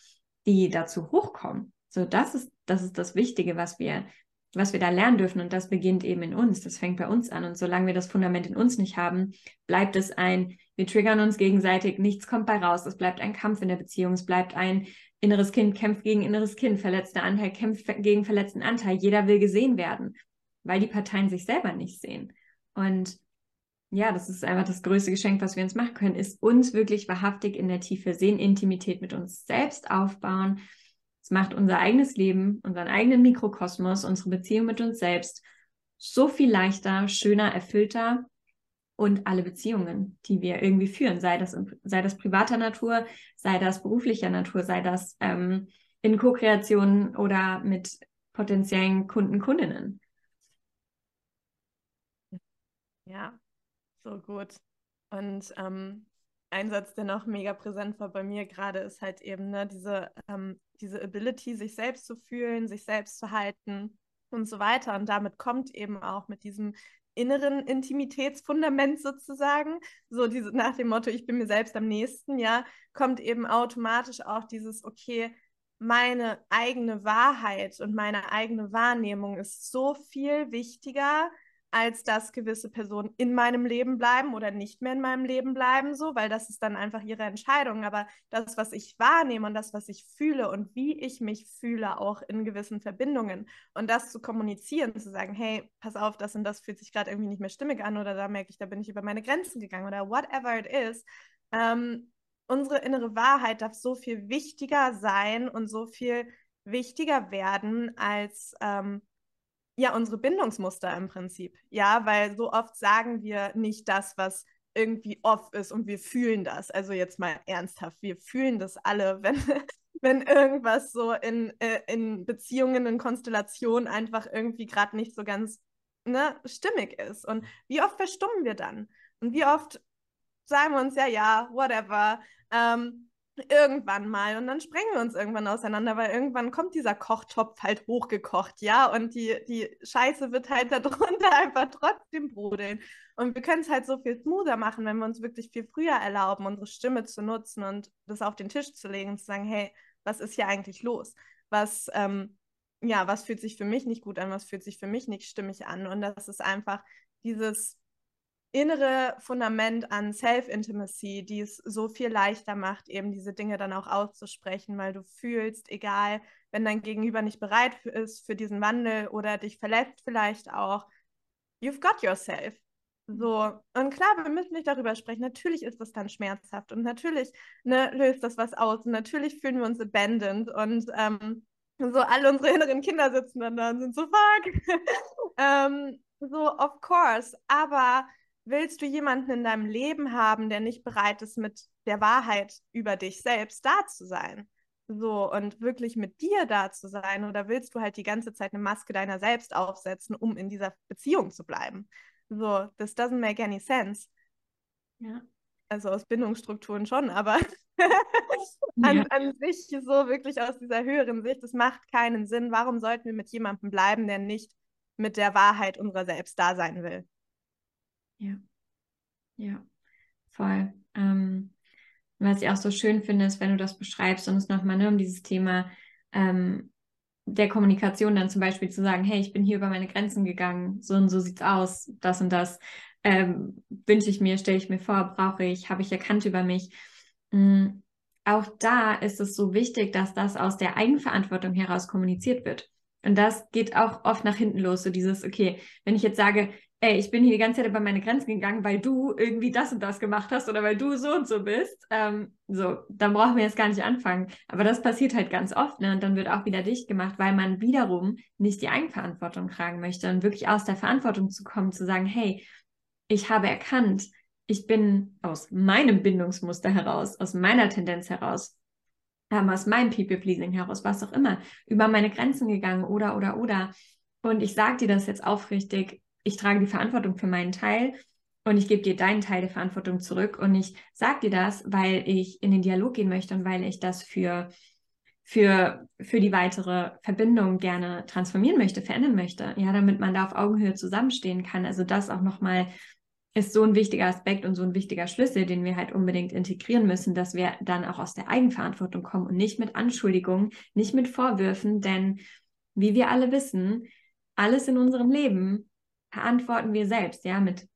die dazu hochkommen. So, das ist das ist das Wichtige, was wir, was wir da lernen dürfen. Und das beginnt eben in uns. Das fängt bei uns an. Und solange wir das Fundament in uns nicht haben, bleibt es ein, wir triggern uns gegenseitig, nichts kommt bei raus. Es bleibt ein Kampf in der Beziehung. Es bleibt ein inneres Kind kämpft gegen inneres Kind, verletzter Anteil kämpft gegen verletzten Anteil. Jeder will gesehen werden, weil die Parteien sich selber nicht sehen. Und ja, das ist einfach das größte Geschenk, was wir uns machen können, ist uns wirklich wahrhaftig in der Tiefe sehen, Intimität mit uns selbst aufbauen es macht unser eigenes Leben, unseren eigenen Mikrokosmos, unsere Beziehung mit uns selbst so viel leichter, schöner, erfüllter und alle Beziehungen, die wir irgendwie führen, sei das, sei das privater Natur, sei das beruflicher Natur, sei das ähm, in Co-Kreation oder mit potenziellen Kunden, Kundinnen. Ja, so gut. Und ähm, ein Satz, der noch mega präsent war bei mir gerade, ist halt eben ne, diese, ähm, diese Ability, sich selbst zu fühlen, sich selbst zu halten und so weiter. Und damit kommt eben auch mit diesem inneren Intimitätsfundament sozusagen, so diese nach dem Motto, ich bin mir selbst am nächsten, ja, kommt eben automatisch auch dieses, okay, meine eigene Wahrheit und meine eigene Wahrnehmung ist so viel wichtiger als dass gewisse Personen in meinem Leben bleiben oder nicht mehr in meinem Leben bleiben, so, weil das ist dann einfach ihre Entscheidung. Aber das, was ich wahrnehme und das, was ich fühle und wie ich mich fühle, auch in gewissen Verbindungen und das zu kommunizieren, zu sagen, hey, pass auf, das und das fühlt sich gerade irgendwie nicht mehr stimmig an oder da merke ich, da bin ich über meine Grenzen gegangen oder whatever it is. Ähm, unsere innere Wahrheit darf so viel wichtiger sein und so viel wichtiger werden als ähm, ja, unsere Bindungsmuster im Prinzip. Ja, weil so oft sagen wir nicht das, was irgendwie off ist und wir fühlen das. Also jetzt mal ernsthaft, wir fühlen das alle, wenn, wenn irgendwas so in, äh, in Beziehungen, in Konstellationen einfach irgendwie gerade nicht so ganz ne, stimmig ist. Und wie oft verstummen wir dann? Und wie oft sagen wir uns, ja, ja, whatever. Ähm, irgendwann mal und dann sprengen wir uns irgendwann auseinander, weil irgendwann kommt dieser Kochtopf halt hochgekocht, ja, und die, die Scheiße wird halt darunter einfach trotzdem brodeln. Und wir können es halt so viel smoother machen, wenn wir uns wirklich viel früher erlauben, unsere Stimme zu nutzen und das auf den Tisch zu legen und zu sagen, hey, was ist hier eigentlich los? Was, ähm, ja, was fühlt sich für mich nicht gut an, was fühlt sich für mich nicht stimmig an? Und das ist einfach dieses innere Fundament an Self-Intimacy, die es so viel leichter macht, eben diese Dinge dann auch auszusprechen, weil du fühlst, egal, wenn dein Gegenüber nicht bereit ist für diesen Wandel oder dich verletzt vielleicht auch, you've got yourself. So, und klar, wir müssen nicht darüber sprechen. Natürlich ist das dann schmerzhaft und natürlich ne, löst das was aus und natürlich fühlen wir uns abandoned und ähm, so alle unsere inneren Kinder sitzen dann da und sind so, fuck. ähm, so, of course, aber willst du jemanden in deinem Leben haben, der nicht bereit ist, mit der Wahrheit über dich selbst da zu sein? So, und wirklich mit dir da zu sein? Oder willst du halt die ganze Zeit eine Maske deiner selbst aufsetzen, um in dieser Beziehung zu bleiben? So, das doesn't make any sense. Ja. Also aus Bindungsstrukturen schon, aber an, ja. an sich so wirklich aus dieser höheren Sicht, das macht keinen Sinn. Warum sollten wir mit jemandem bleiben, der nicht mit der Wahrheit unserer selbst da sein will? Ja, ja, voll. Ähm, was ich auch so schön finde, ist, wenn du das beschreibst und es nochmal ne, um dieses Thema ähm, der Kommunikation dann zum Beispiel zu sagen, hey, ich bin hier über meine Grenzen gegangen, so und so sieht's aus, das und das ähm, wünsche ich mir, stelle ich mir vor, brauche ich, habe ich erkannt über mich. Mhm. Auch da ist es so wichtig, dass das aus der Eigenverantwortung heraus kommuniziert wird. Und das geht auch oft nach hinten los, so dieses, okay, wenn ich jetzt sage, ey, ich bin hier die ganze Zeit über meine Grenzen gegangen, weil du irgendwie das und das gemacht hast oder weil du so und so bist. Ähm, so, dann brauchen wir jetzt gar nicht anfangen. Aber das passiert halt ganz oft, ne? Und dann wird auch wieder dicht gemacht, weil man wiederum nicht die Eigenverantwortung tragen möchte und wirklich aus der Verantwortung zu kommen, zu sagen, hey, ich habe erkannt, ich bin aus meinem Bindungsmuster heraus, aus meiner Tendenz heraus, ähm, aus meinem People-Pleasing heraus, was auch immer, über meine Grenzen gegangen oder, oder, oder. Und ich sage dir das jetzt aufrichtig, ich trage die Verantwortung für meinen Teil und ich gebe dir deinen Teil der Verantwortung zurück. Und ich sage dir das, weil ich in den Dialog gehen möchte und weil ich das für, für, für die weitere Verbindung gerne transformieren möchte, verändern möchte. Ja, damit man da auf Augenhöhe zusammenstehen kann. Also das auch nochmal ist so ein wichtiger Aspekt und so ein wichtiger Schlüssel, den wir halt unbedingt integrieren müssen, dass wir dann auch aus der Eigenverantwortung kommen und nicht mit Anschuldigungen, nicht mit Vorwürfen, denn wie wir alle wissen, alles in unserem Leben verantworten wir selbst, ja, mit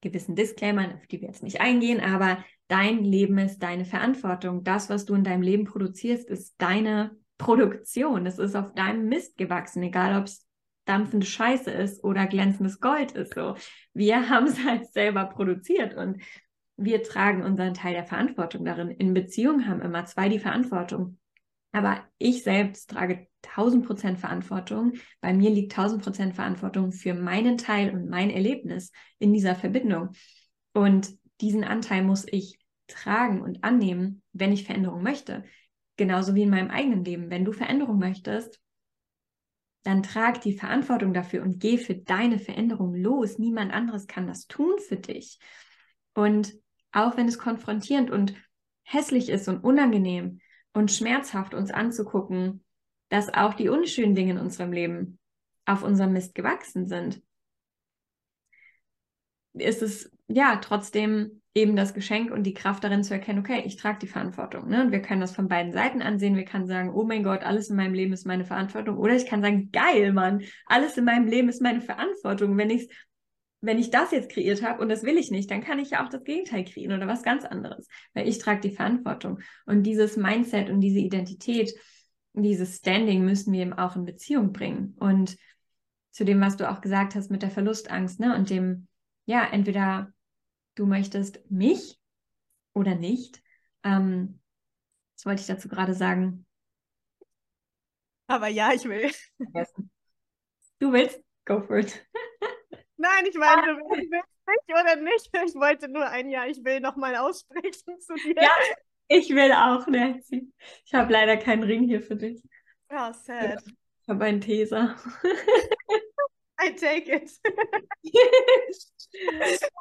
gewissen Disclaimern, auf die wir jetzt nicht eingehen, aber dein Leben ist deine Verantwortung. Das, was du in deinem Leben produzierst, ist deine Produktion. Es ist auf deinem Mist gewachsen, egal ob es dampfende Scheiße ist oder glänzendes Gold ist. So, wir haben es halt selber produziert und wir tragen unseren Teil der Verantwortung darin. In Beziehungen haben immer zwei die Verantwortung. Aber ich selbst trage 1000 Prozent Verantwortung. Bei mir liegt 1000 Prozent Verantwortung für meinen Teil und mein Erlebnis in dieser Verbindung. Und diesen Anteil muss ich tragen und annehmen, wenn ich Veränderung möchte. Genauso wie in meinem eigenen Leben. Wenn du Veränderung möchtest, dann trag die Verantwortung dafür und geh für deine Veränderung los. Niemand anderes kann das tun für dich. Und auch wenn es konfrontierend und hässlich ist und unangenehm, und schmerzhaft uns anzugucken, dass auch die unschönen Dinge in unserem Leben auf unserem Mist gewachsen sind, ist es ja trotzdem eben das Geschenk und die Kraft darin zu erkennen, okay, ich trage die Verantwortung. Ne? Und wir können das von beiden Seiten ansehen. Wir können sagen, oh mein Gott, alles in meinem Leben ist meine Verantwortung. Oder ich kann sagen, geil, Mann, alles in meinem Leben ist meine Verantwortung. Wenn ich es wenn ich das jetzt kreiert habe und das will ich nicht, dann kann ich ja auch das Gegenteil kreieren oder was ganz anderes, weil ich trage die Verantwortung. Und dieses Mindset und diese Identität, dieses Standing müssen wir eben auch in Beziehung bringen. Und zu dem, was du auch gesagt hast mit der Verlustangst, ne, und dem, ja, entweder du möchtest mich oder nicht. Ähm, das wollte ich dazu gerade sagen. Aber ja, ich will. Du willst? Go for it. Nein, ich meine, du willst nicht oder nicht. Ich wollte nur ein Ja, ich will nochmal aussprechen zu dir. Ja, ich will auch, Nancy. Ich habe leider keinen Ring hier für dich. Oh, sad. Ich habe einen Teser. I take it.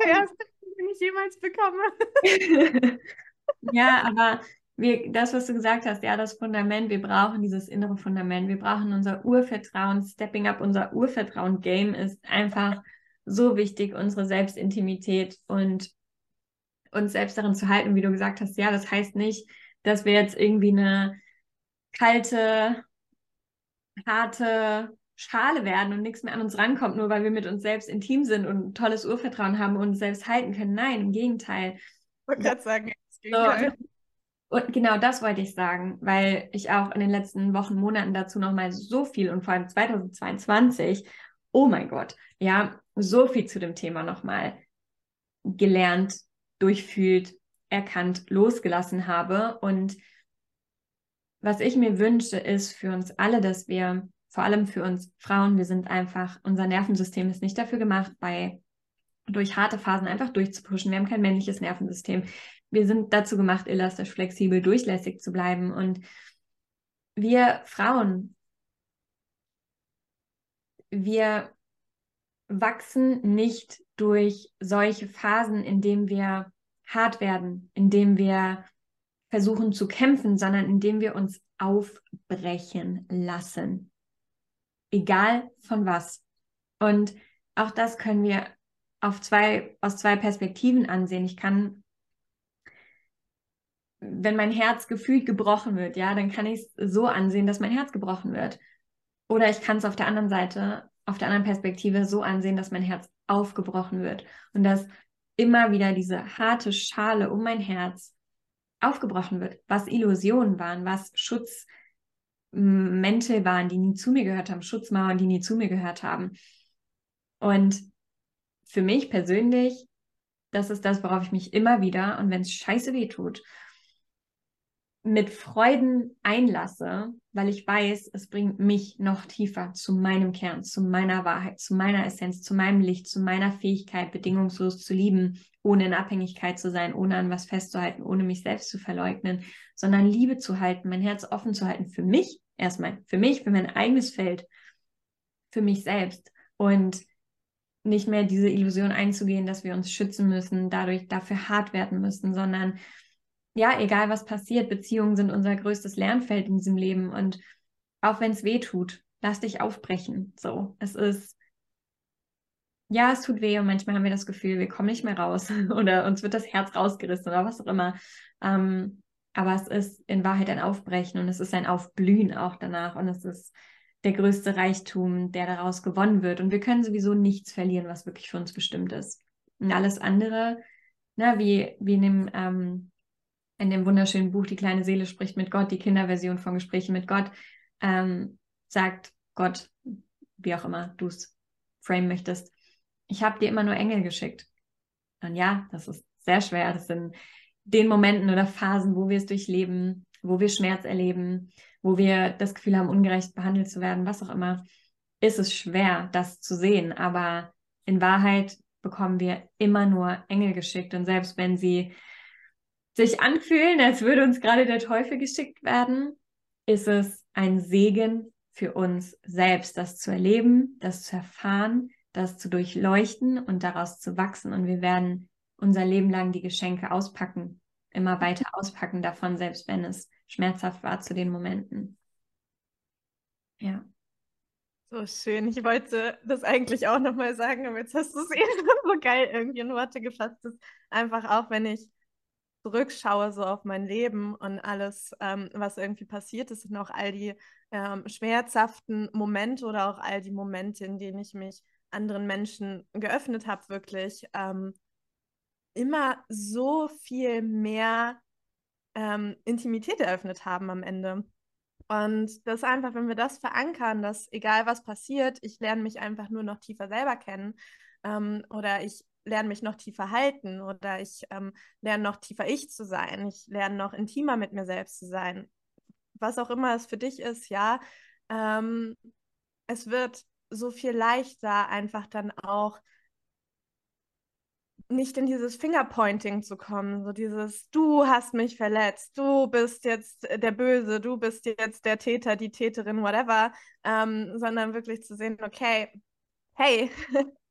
Der erste, den ich jemals bekomme. ja, aber wir, das, was du gesagt hast, ja, das Fundament, wir brauchen dieses innere Fundament, wir brauchen unser Urvertrauen, Stepping Up, unser Urvertrauen-Game ist einfach so wichtig, unsere Selbstintimität und uns selbst darin zu halten, wie du gesagt hast, ja, das heißt nicht, dass wir jetzt irgendwie eine kalte, harte Schale werden und nichts mehr an uns rankommt, nur weil wir mit uns selbst intim sind und tolles Urvertrauen haben und uns selbst halten können. Nein, im Gegenteil. Ich wollte gerade sagen, das Gegenteil. So, und genau das wollte ich sagen, weil ich auch in den letzten Wochen, Monaten dazu nochmal so viel und vor allem 2022, oh mein Gott, ja, so viel zu dem Thema nochmal gelernt, durchfühlt, erkannt, losgelassen habe. Und was ich mir wünsche, ist für uns alle, dass wir, vor allem für uns Frauen, wir sind einfach, unser Nervensystem ist nicht dafür gemacht, bei durch harte Phasen einfach durchzupushen. Wir haben kein männliches Nervensystem wir sind dazu gemacht, elastisch, flexibel, durchlässig zu bleiben. Und wir Frauen, wir wachsen nicht durch solche Phasen, in denen wir hart werden, in denen wir versuchen zu kämpfen, sondern indem wir uns aufbrechen lassen. Egal von was. Und auch das können wir auf zwei, aus zwei Perspektiven ansehen. Ich kann wenn mein Herz gefühlt gebrochen wird, ja, dann kann ich es so ansehen, dass mein Herz gebrochen wird. Oder ich kann es auf der anderen Seite, auf der anderen Perspektive so ansehen, dass mein Herz aufgebrochen wird und dass immer wieder diese harte Schale um mein Herz aufgebrochen wird, was Illusionen waren, was Schutzmäntel waren, die nie zu mir gehört haben, Schutzmauern, die nie zu mir gehört haben. Und für mich persönlich, das ist das, worauf ich mich immer wieder und wenn es scheiße weh tut mit Freuden einlasse, weil ich weiß, es bringt mich noch tiefer zu meinem Kern, zu meiner Wahrheit, zu meiner Essenz, zu meinem Licht, zu meiner Fähigkeit, bedingungslos zu lieben, ohne in Abhängigkeit zu sein, ohne an was festzuhalten, ohne mich selbst zu verleugnen, sondern Liebe zu halten, mein Herz offen zu halten für mich erstmal, für mich, für mein eigenes Feld, für mich selbst und nicht mehr diese Illusion einzugehen, dass wir uns schützen müssen, dadurch dafür hart werden müssen, sondern ja, egal was passiert, Beziehungen sind unser größtes Lernfeld in diesem Leben. Und auch wenn es weh tut, lass dich aufbrechen. So, es ist, ja, es tut weh und manchmal haben wir das Gefühl, wir kommen nicht mehr raus oder uns wird das Herz rausgerissen oder was auch immer. Ähm, aber es ist in Wahrheit ein Aufbrechen und es ist ein Aufblühen auch danach und es ist der größte Reichtum, der daraus gewonnen wird. Und wir können sowieso nichts verlieren, was wirklich für uns bestimmt ist. Und alles andere, na, wie, wie in dem ähm, in dem wunderschönen Buch Die kleine Seele spricht mit Gott, die Kinderversion von Gesprächen mit Gott, ähm, sagt Gott, wie auch immer du es frame möchtest, ich habe dir immer nur Engel geschickt. Und ja, das ist sehr schwer. Das sind den Momenten oder Phasen, wo wir es durchleben, wo wir Schmerz erleben, wo wir das Gefühl haben, ungerecht behandelt zu werden, was auch immer, ist es schwer, das zu sehen. Aber in Wahrheit bekommen wir immer nur Engel geschickt. Und selbst wenn sie sich anfühlen, als würde uns gerade der Teufel geschickt werden, ist es ein Segen für uns selbst, das zu erleben, das zu erfahren, das zu durchleuchten und daraus zu wachsen. Und wir werden unser Leben lang die Geschenke auspacken, immer weiter auspacken davon, selbst wenn es schmerzhaft war zu den Momenten. Ja. So schön. Ich wollte das eigentlich auch nochmal sagen, aber jetzt hast du es eben so geil irgendwie in Worte gefasst. Das einfach auch, wenn ich zurückschaue so auf mein Leben und alles, ähm, was irgendwie passiert ist und auch all die ähm, schmerzhaften Momente oder auch all die Momente, in denen ich mich anderen Menschen geöffnet habe, wirklich ähm, immer so viel mehr ähm, Intimität eröffnet haben am Ende. Und das einfach, wenn wir das verankern, dass egal was passiert, ich lerne mich einfach nur noch tiefer selber kennen ähm, oder ich lerne mich noch tiefer halten oder ich ähm, lerne noch tiefer ich zu sein. Ich lerne noch intimer mit mir selbst zu sein. Was auch immer es für dich ist, ja. Ähm, es wird so viel leichter, einfach dann auch nicht in dieses Fingerpointing zu kommen, so dieses, du hast mich verletzt, du bist jetzt der Böse, du bist jetzt der Täter, die Täterin, whatever, ähm, sondern wirklich zu sehen, okay, hey,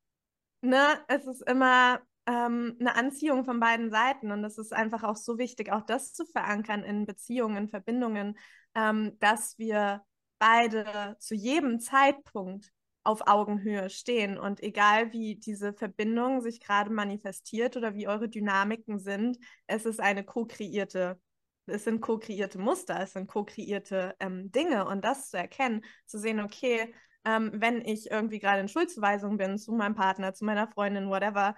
ne, es ist immer ähm, eine Anziehung von beiden Seiten. Und das ist einfach auch so wichtig, auch das zu verankern in Beziehungen, in Verbindungen, ähm, dass wir beide zu jedem Zeitpunkt auf Augenhöhe stehen. Und egal wie diese Verbindung sich gerade manifestiert oder wie eure Dynamiken sind, es ist eine co-kreierte, es sind co-kreierte Muster, es sind co-kreierte ähm, Dinge. Und das zu erkennen, zu sehen, okay, ähm, wenn ich irgendwie gerade in Schuldzuweisung bin zu meinem Partner, zu meiner Freundin, whatever,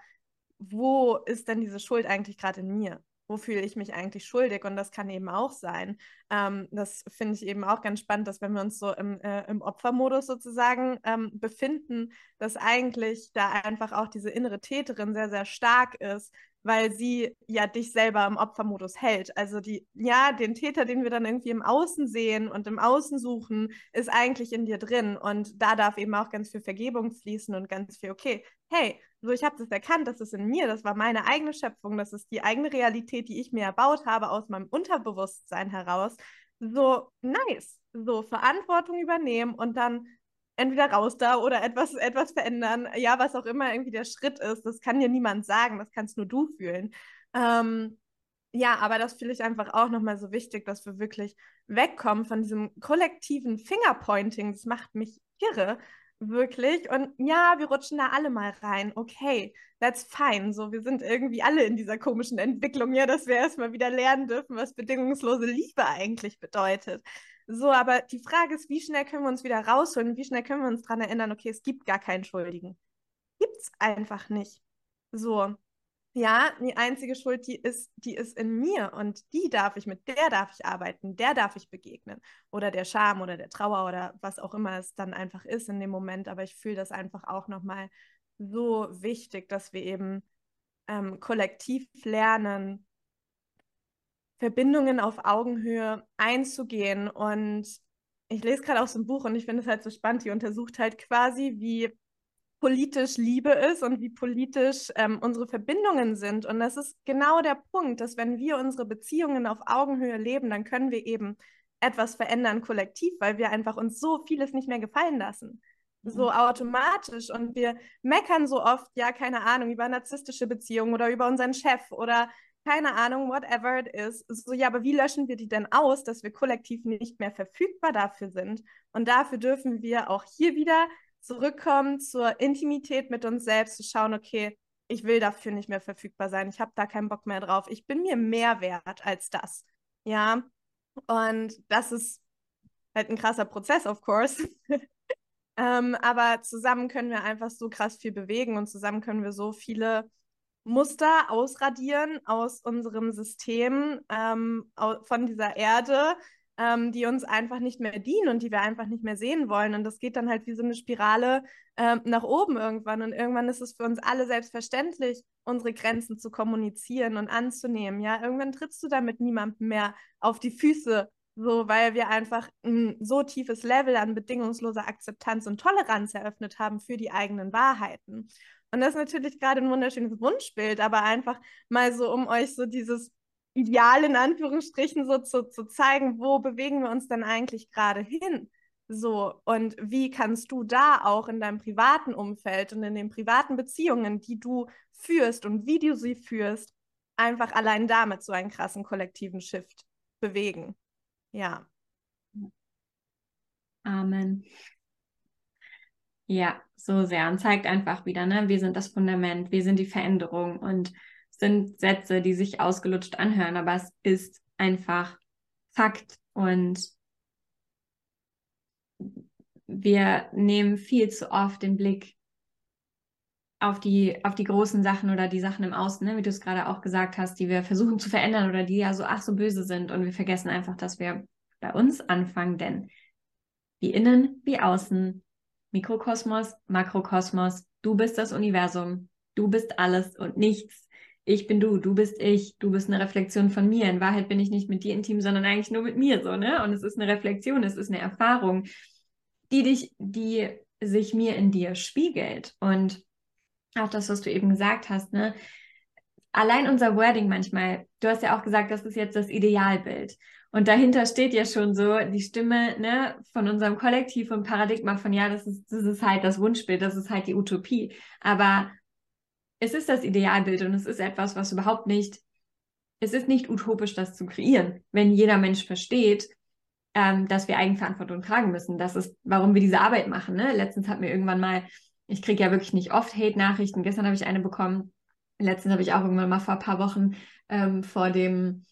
wo ist denn diese Schuld eigentlich gerade in mir? Wo fühle ich mich eigentlich schuldig? Und das kann eben auch sein. Ähm, das finde ich eben auch ganz spannend, dass wenn wir uns so im, äh, im Opfermodus sozusagen ähm, befinden, dass eigentlich da einfach auch diese innere Täterin sehr, sehr stark ist, weil sie ja dich selber im Opfermodus hält. Also die, ja, den Täter, den wir dann irgendwie im Außen sehen und im Außen suchen, ist eigentlich in dir drin. Und da darf eben auch ganz viel Vergebung fließen und ganz viel, okay, hey, so ich habe das erkannt, das ist in mir, das war meine eigene Schöpfung, das ist die eigene Realität, die ich mir erbaut habe aus meinem Unterbewusstsein heraus. So nice, so Verantwortung übernehmen und dann entweder raus da oder etwas, etwas verändern. Ja, was auch immer irgendwie der Schritt ist, das kann dir niemand sagen, das kannst nur du fühlen. Ähm, ja, aber das finde ich einfach auch nochmal so wichtig, dass wir wirklich wegkommen von diesem kollektiven Fingerpointing. Das macht mich irre, wirklich. Und ja, wir rutschen da alle mal rein. Okay, that's fine. So, wir sind irgendwie alle in dieser komischen Entwicklung, ja, dass wir erstmal wieder lernen dürfen, was bedingungslose Liebe eigentlich bedeutet. So, aber die Frage ist, wie schnell können wir uns wieder rausholen? Wie schnell können wir uns daran erinnern, okay, es gibt gar keinen Schuldigen. Gibt es einfach nicht. So, ja, die einzige Schuld, die ist, die ist in mir und die darf ich, mit der darf ich arbeiten, der darf ich begegnen. Oder der Scham oder der Trauer oder was auch immer es dann einfach ist in dem Moment. Aber ich fühle das einfach auch nochmal so wichtig, dass wir eben ähm, kollektiv lernen, Verbindungen auf Augenhöhe einzugehen. Und ich lese gerade aus dem Buch und ich finde es halt so spannend, die untersucht halt quasi, wie politisch Liebe ist und wie politisch ähm, unsere Verbindungen sind. Und das ist genau der Punkt, dass wenn wir unsere Beziehungen auf Augenhöhe leben, dann können wir eben etwas verändern kollektiv, weil wir einfach uns so vieles nicht mehr gefallen lassen. So mhm. automatisch. Und wir meckern so oft, ja, keine Ahnung, über narzisstische Beziehungen oder über unseren Chef oder keine Ahnung, whatever it is. So, ja, aber wie löschen wir die denn aus, dass wir kollektiv nicht mehr verfügbar dafür sind? Und dafür dürfen wir auch hier wieder zurückkommen zur Intimität mit uns selbst, zu schauen, okay, ich will dafür nicht mehr verfügbar sein, ich habe da keinen Bock mehr drauf, ich bin mir mehr wert als das. Ja, und das ist halt ein krasser Prozess, of course. ähm, aber zusammen können wir einfach so krass viel bewegen und zusammen können wir so viele Muster ausradieren aus unserem System, ähm, von dieser Erde, ähm, die uns einfach nicht mehr dienen und die wir einfach nicht mehr sehen wollen. Und das geht dann halt wie so eine Spirale ähm, nach oben irgendwann. Und irgendwann ist es für uns alle selbstverständlich, unsere Grenzen zu kommunizieren und anzunehmen. Ja, irgendwann trittst du damit niemandem mehr auf die Füße, so weil wir einfach ein so tiefes Level an bedingungsloser Akzeptanz und Toleranz eröffnet haben für die eigenen Wahrheiten. Und das ist natürlich gerade ein wunderschönes Wunschbild, aber einfach mal so, um euch so dieses Ideal in Anführungsstrichen so zu, zu zeigen, wo bewegen wir uns denn eigentlich gerade hin? So, und wie kannst du da auch in deinem privaten Umfeld und in den privaten Beziehungen, die du führst und wie du sie führst, einfach allein damit so einen krassen kollektiven Shift bewegen? Ja. Amen. Ja, so sehr. Und zeigt einfach wieder, ne, wir sind das Fundament, wir sind die Veränderung und sind Sätze, die sich ausgelutscht anhören, aber es ist einfach Fakt und wir nehmen viel zu oft den Blick auf die, auf die großen Sachen oder die Sachen im Außen, ne, wie du es gerade auch gesagt hast, die wir versuchen zu verändern oder die ja so ach so böse sind und wir vergessen einfach, dass wir bei uns anfangen, denn wie innen, wie außen Mikrokosmos, Makrokosmos, du bist das Universum, du bist alles und nichts. Ich bin du, du bist ich, du bist eine Reflexion von mir. In Wahrheit bin ich nicht mit dir intim, sondern eigentlich nur mit mir so, ne? Und es ist eine Reflexion, es ist eine Erfahrung, die dich, die sich mir in dir spiegelt. Und auch das, was du eben gesagt hast, ne? Allein unser Wording manchmal, du hast ja auch gesagt, das ist jetzt das Idealbild. Und dahinter steht ja schon so die Stimme ne, von unserem Kollektiv und Paradigma von, ja, das ist, das ist halt das Wunschbild, das ist halt die Utopie. Aber es ist das Idealbild und es ist etwas, was überhaupt nicht, es ist nicht utopisch, das zu kreieren, wenn jeder Mensch versteht, ähm, dass wir Eigenverantwortung tragen müssen. Das ist, warum wir diese Arbeit machen. Ne? Letztens hat mir irgendwann mal, ich kriege ja wirklich nicht oft Hate-Nachrichten. Gestern habe ich eine bekommen. Letztens habe ich auch irgendwann mal vor ein paar Wochen ähm, vor dem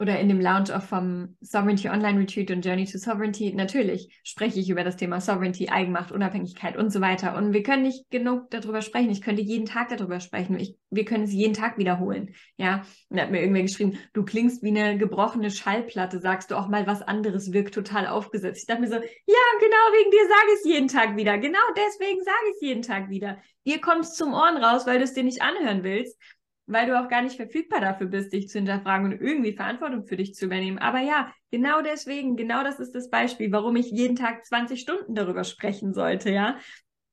oder in dem Lounge auch vom Sovereignty Online Retreat und Journey to Sovereignty, natürlich spreche ich über das Thema Sovereignty, Eigenmacht, Unabhängigkeit und so weiter. Und wir können nicht genug darüber sprechen. Ich könnte jeden Tag darüber sprechen. Ich, wir können es jeden Tag wiederholen. Ja, und da hat mir irgendwer geschrieben, du klingst wie eine gebrochene Schallplatte, sagst du auch mal was anderes, wirkt total aufgesetzt. Ich dachte mir so, ja, genau wegen dir sage ich es jeden Tag wieder. Genau deswegen sage ich es jeden Tag wieder. Dir kommt es zum Ohren raus, weil du es dir nicht anhören willst weil du auch gar nicht verfügbar dafür bist, dich zu hinterfragen und irgendwie Verantwortung für dich zu übernehmen. Aber ja, genau deswegen, genau das ist das Beispiel, warum ich jeden Tag 20 Stunden darüber sprechen sollte, ja,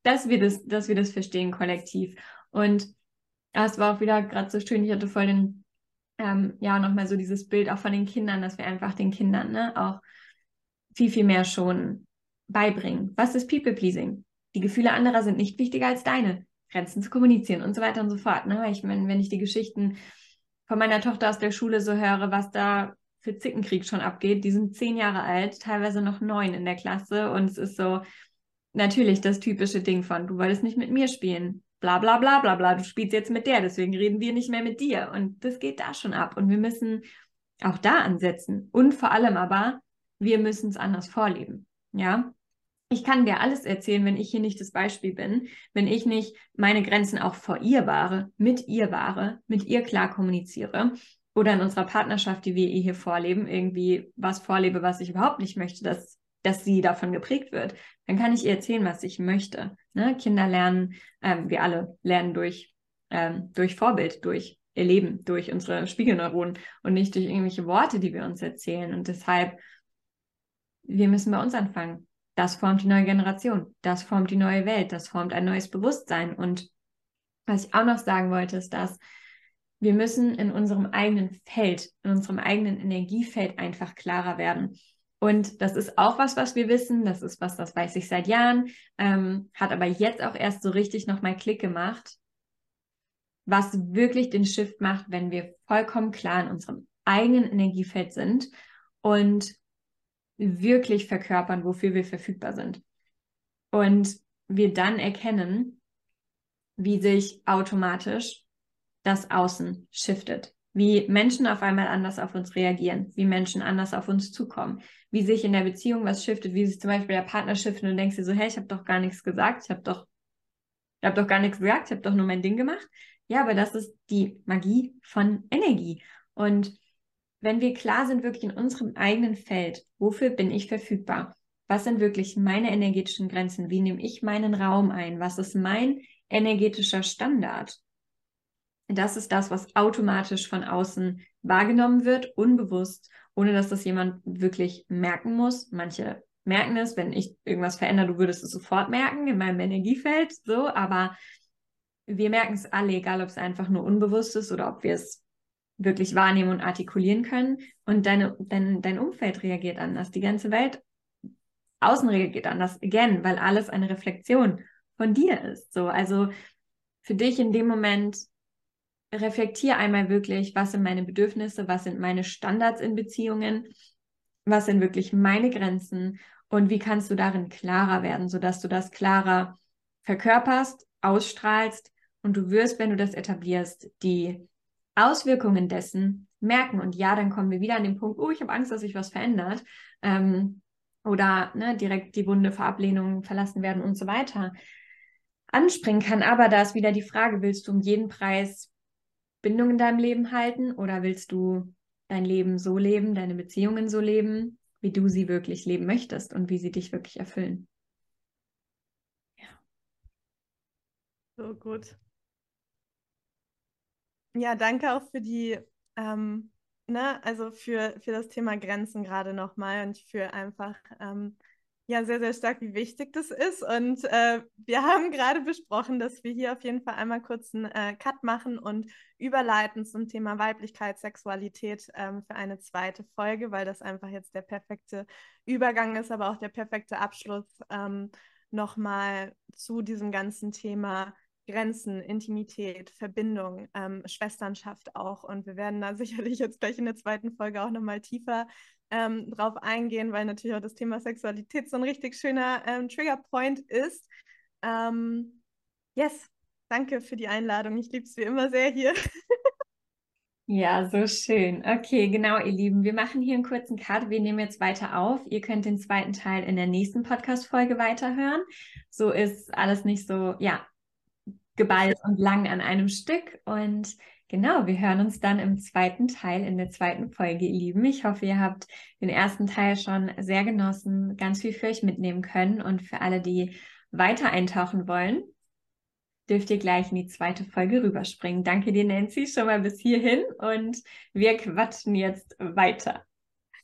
dass wir das, dass wir das verstehen kollektiv. Und es war auch wieder gerade so schön, ich hatte voll den, ähm, ja, nochmal so dieses Bild auch von den Kindern, dass wir einfach den Kindern, ne, auch viel, viel mehr schon beibringen. Was ist People-Pleasing? Die Gefühle anderer sind nicht wichtiger als deine. Grenzen zu kommunizieren und so weiter und so fort. Ne? Ich meine, wenn ich die Geschichten von meiner Tochter aus der Schule so höre, was da für Zickenkrieg schon abgeht, die sind zehn Jahre alt, teilweise noch neun in der Klasse und es ist so natürlich das typische Ding von, du wolltest nicht mit mir spielen, bla bla bla bla bla, du spielst jetzt mit der, deswegen reden wir nicht mehr mit dir und das geht da schon ab und wir müssen auch da ansetzen und vor allem aber, wir müssen es anders vorleben, ja, ich kann dir alles erzählen, wenn ich hier nicht das Beispiel bin, wenn ich nicht meine Grenzen auch vor ihr wahre, mit ihr wahre, mit ihr klar kommuniziere oder in unserer Partnerschaft, die wir ihr hier vorleben, irgendwie was vorlebe, was ich überhaupt nicht möchte, dass, dass sie davon geprägt wird, dann kann ich ihr erzählen, was ich möchte. Ne? Kinder lernen, ähm, wir alle lernen durch, ähm, durch Vorbild, durch Erleben, durch unsere Spiegelneuronen und nicht durch irgendwelche Worte, die wir uns erzählen. Und deshalb, wir müssen bei uns anfangen das formt die neue Generation, das formt die neue Welt, das formt ein neues Bewusstsein. Und was ich auch noch sagen wollte, ist, dass wir müssen in unserem eigenen Feld, in unserem eigenen Energiefeld einfach klarer werden. Und das ist auch was, was wir wissen. Das ist was, das weiß ich seit Jahren, ähm, hat aber jetzt auch erst so richtig nochmal Klick gemacht, was wirklich den Shift macht, wenn wir vollkommen klar in unserem eigenen Energiefeld sind und wirklich verkörpern, wofür wir verfügbar sind. Und wir dann erkennen, wie sich automatisch das Außen shiftet, wie Menschen auf einmal anders auf uns reagieren, wie Menschen anders auf uns zukommen, wie sich in der Beziehung was shiftet, wie sich zum Beispiel der Partner shiftet und du denkst dir so, hey, ich habe doch gar nichts gesagt, ich habe doch, ich habe doch gar nichts gesagt, ich habe doch nur mein Ding gemacht. Ja, aber das ist die Magie von Energie. Und wenn wir klar sind, wirklich in unserem eigenen Feld, wofür bin ich verfügbar? Was sind wirklich meine energetischen Grenzen? Wie nehme ich meinen Raum ein? Was ist mein energetischer Standard? Das ist das, was automatisch von außen wahrgenommen wird, unbewusst, ohne dass das jemand wirklich merken muss. Manche merken es, wenn ich irgendwas verändere, du würdest es sofort merken in meinem Energiefeld, so, aber wir merken es alle, egal ob es einfach nur unbewusst ist oder ob wir es wirklich wahrnehmen und artikulieren können. Und deine, dein, dein Umfeld reagiert anders. Die ganze Welt außen reagiert anders. Again, weil alles eine Reflexion von dir ist. So, also für dich in dem Moment reflektier einmal wirklich, was sind meine Bedürfnisse, was sind meine Standards in Beziehungen, was sind wirklich meine Grenzen und wie kannst du darin klarer werden, sodass du das klarer verkörperst, ausstrahlst und du wirst, wenn du das etablierst, die Auswirkungen dessen merken. Und ja, dann kommen wir wieder an den Punkt, oh, ich habe Angst, dass sich was verändert. Ähm, oder ne, direkt die Wunde vor Ablehnung verlassen werden und so weiter anspringen kann. Aber da ist wieder die Frage, willst du um jeden Preis Bindung in deinem Leben halten oder willst du dein Leben so leben, deine Beziehungen so leben, wie du sie wirklich leben möchtest und wie sie dich wirklich erfüllen? Ja. So gut. Ja, danke auch für die, ähm, ne, also für, für das Thema Grenzen gerade nochmal und für einfach ähm, ja sehr, sehr stark, wie wichtig das ist. Und äh, wir haben gerade besprochen, dass wir hier auf jeden Fall einmal kurz einen äh, Cut machen und überleiten zum Thema Weiblichkeit, Sexualität ähm, für eine zweite Folge, weil das einfach jetzt der perfekte Übergang ist, aber auch der perfekte Abschluss ähm, nochmal zu diesem ganzen Thema Grenzen, Intimität, Verbindung, ähm, Schwesternschaft auch. Und wir werden da sicherlich jetzt gleich in der zweiten Folge auch nochmal tiefer ähm, drauf eingehen, weil natürlich auch das Thema Sexualität so ein richtig schöner ähm, Triggerpoint ist. Ähm, yes, danke für die Einladung. Ich liebe es wie immer sehr hier. Ja, so schön. Okay, genau, ihr Lieben. Wir machen hier einen kurzen Cut. Wir nehmen jetzt weiter auf. Ihr könnt den zweiten Teil in der nächsten Podcast-Folge weiterhören. So ist alles nicht so, ja, geballt und lang an einem Stück. Und genau, wir hören uns dann im zweiten Teil, in der zweiten Folge, ihr Lieben. Ich hoffe, ihr habt den ersten Teil schon sehr genossen, ganz viel für euch mitnehmen können. Und für alle, die weiter eintauchen wollen, dürft ihr gleich in die zweite Folge rüberspringen. Danke dir, Nancy, schon mal bis hierhin und wir quatschen jetzt weiter.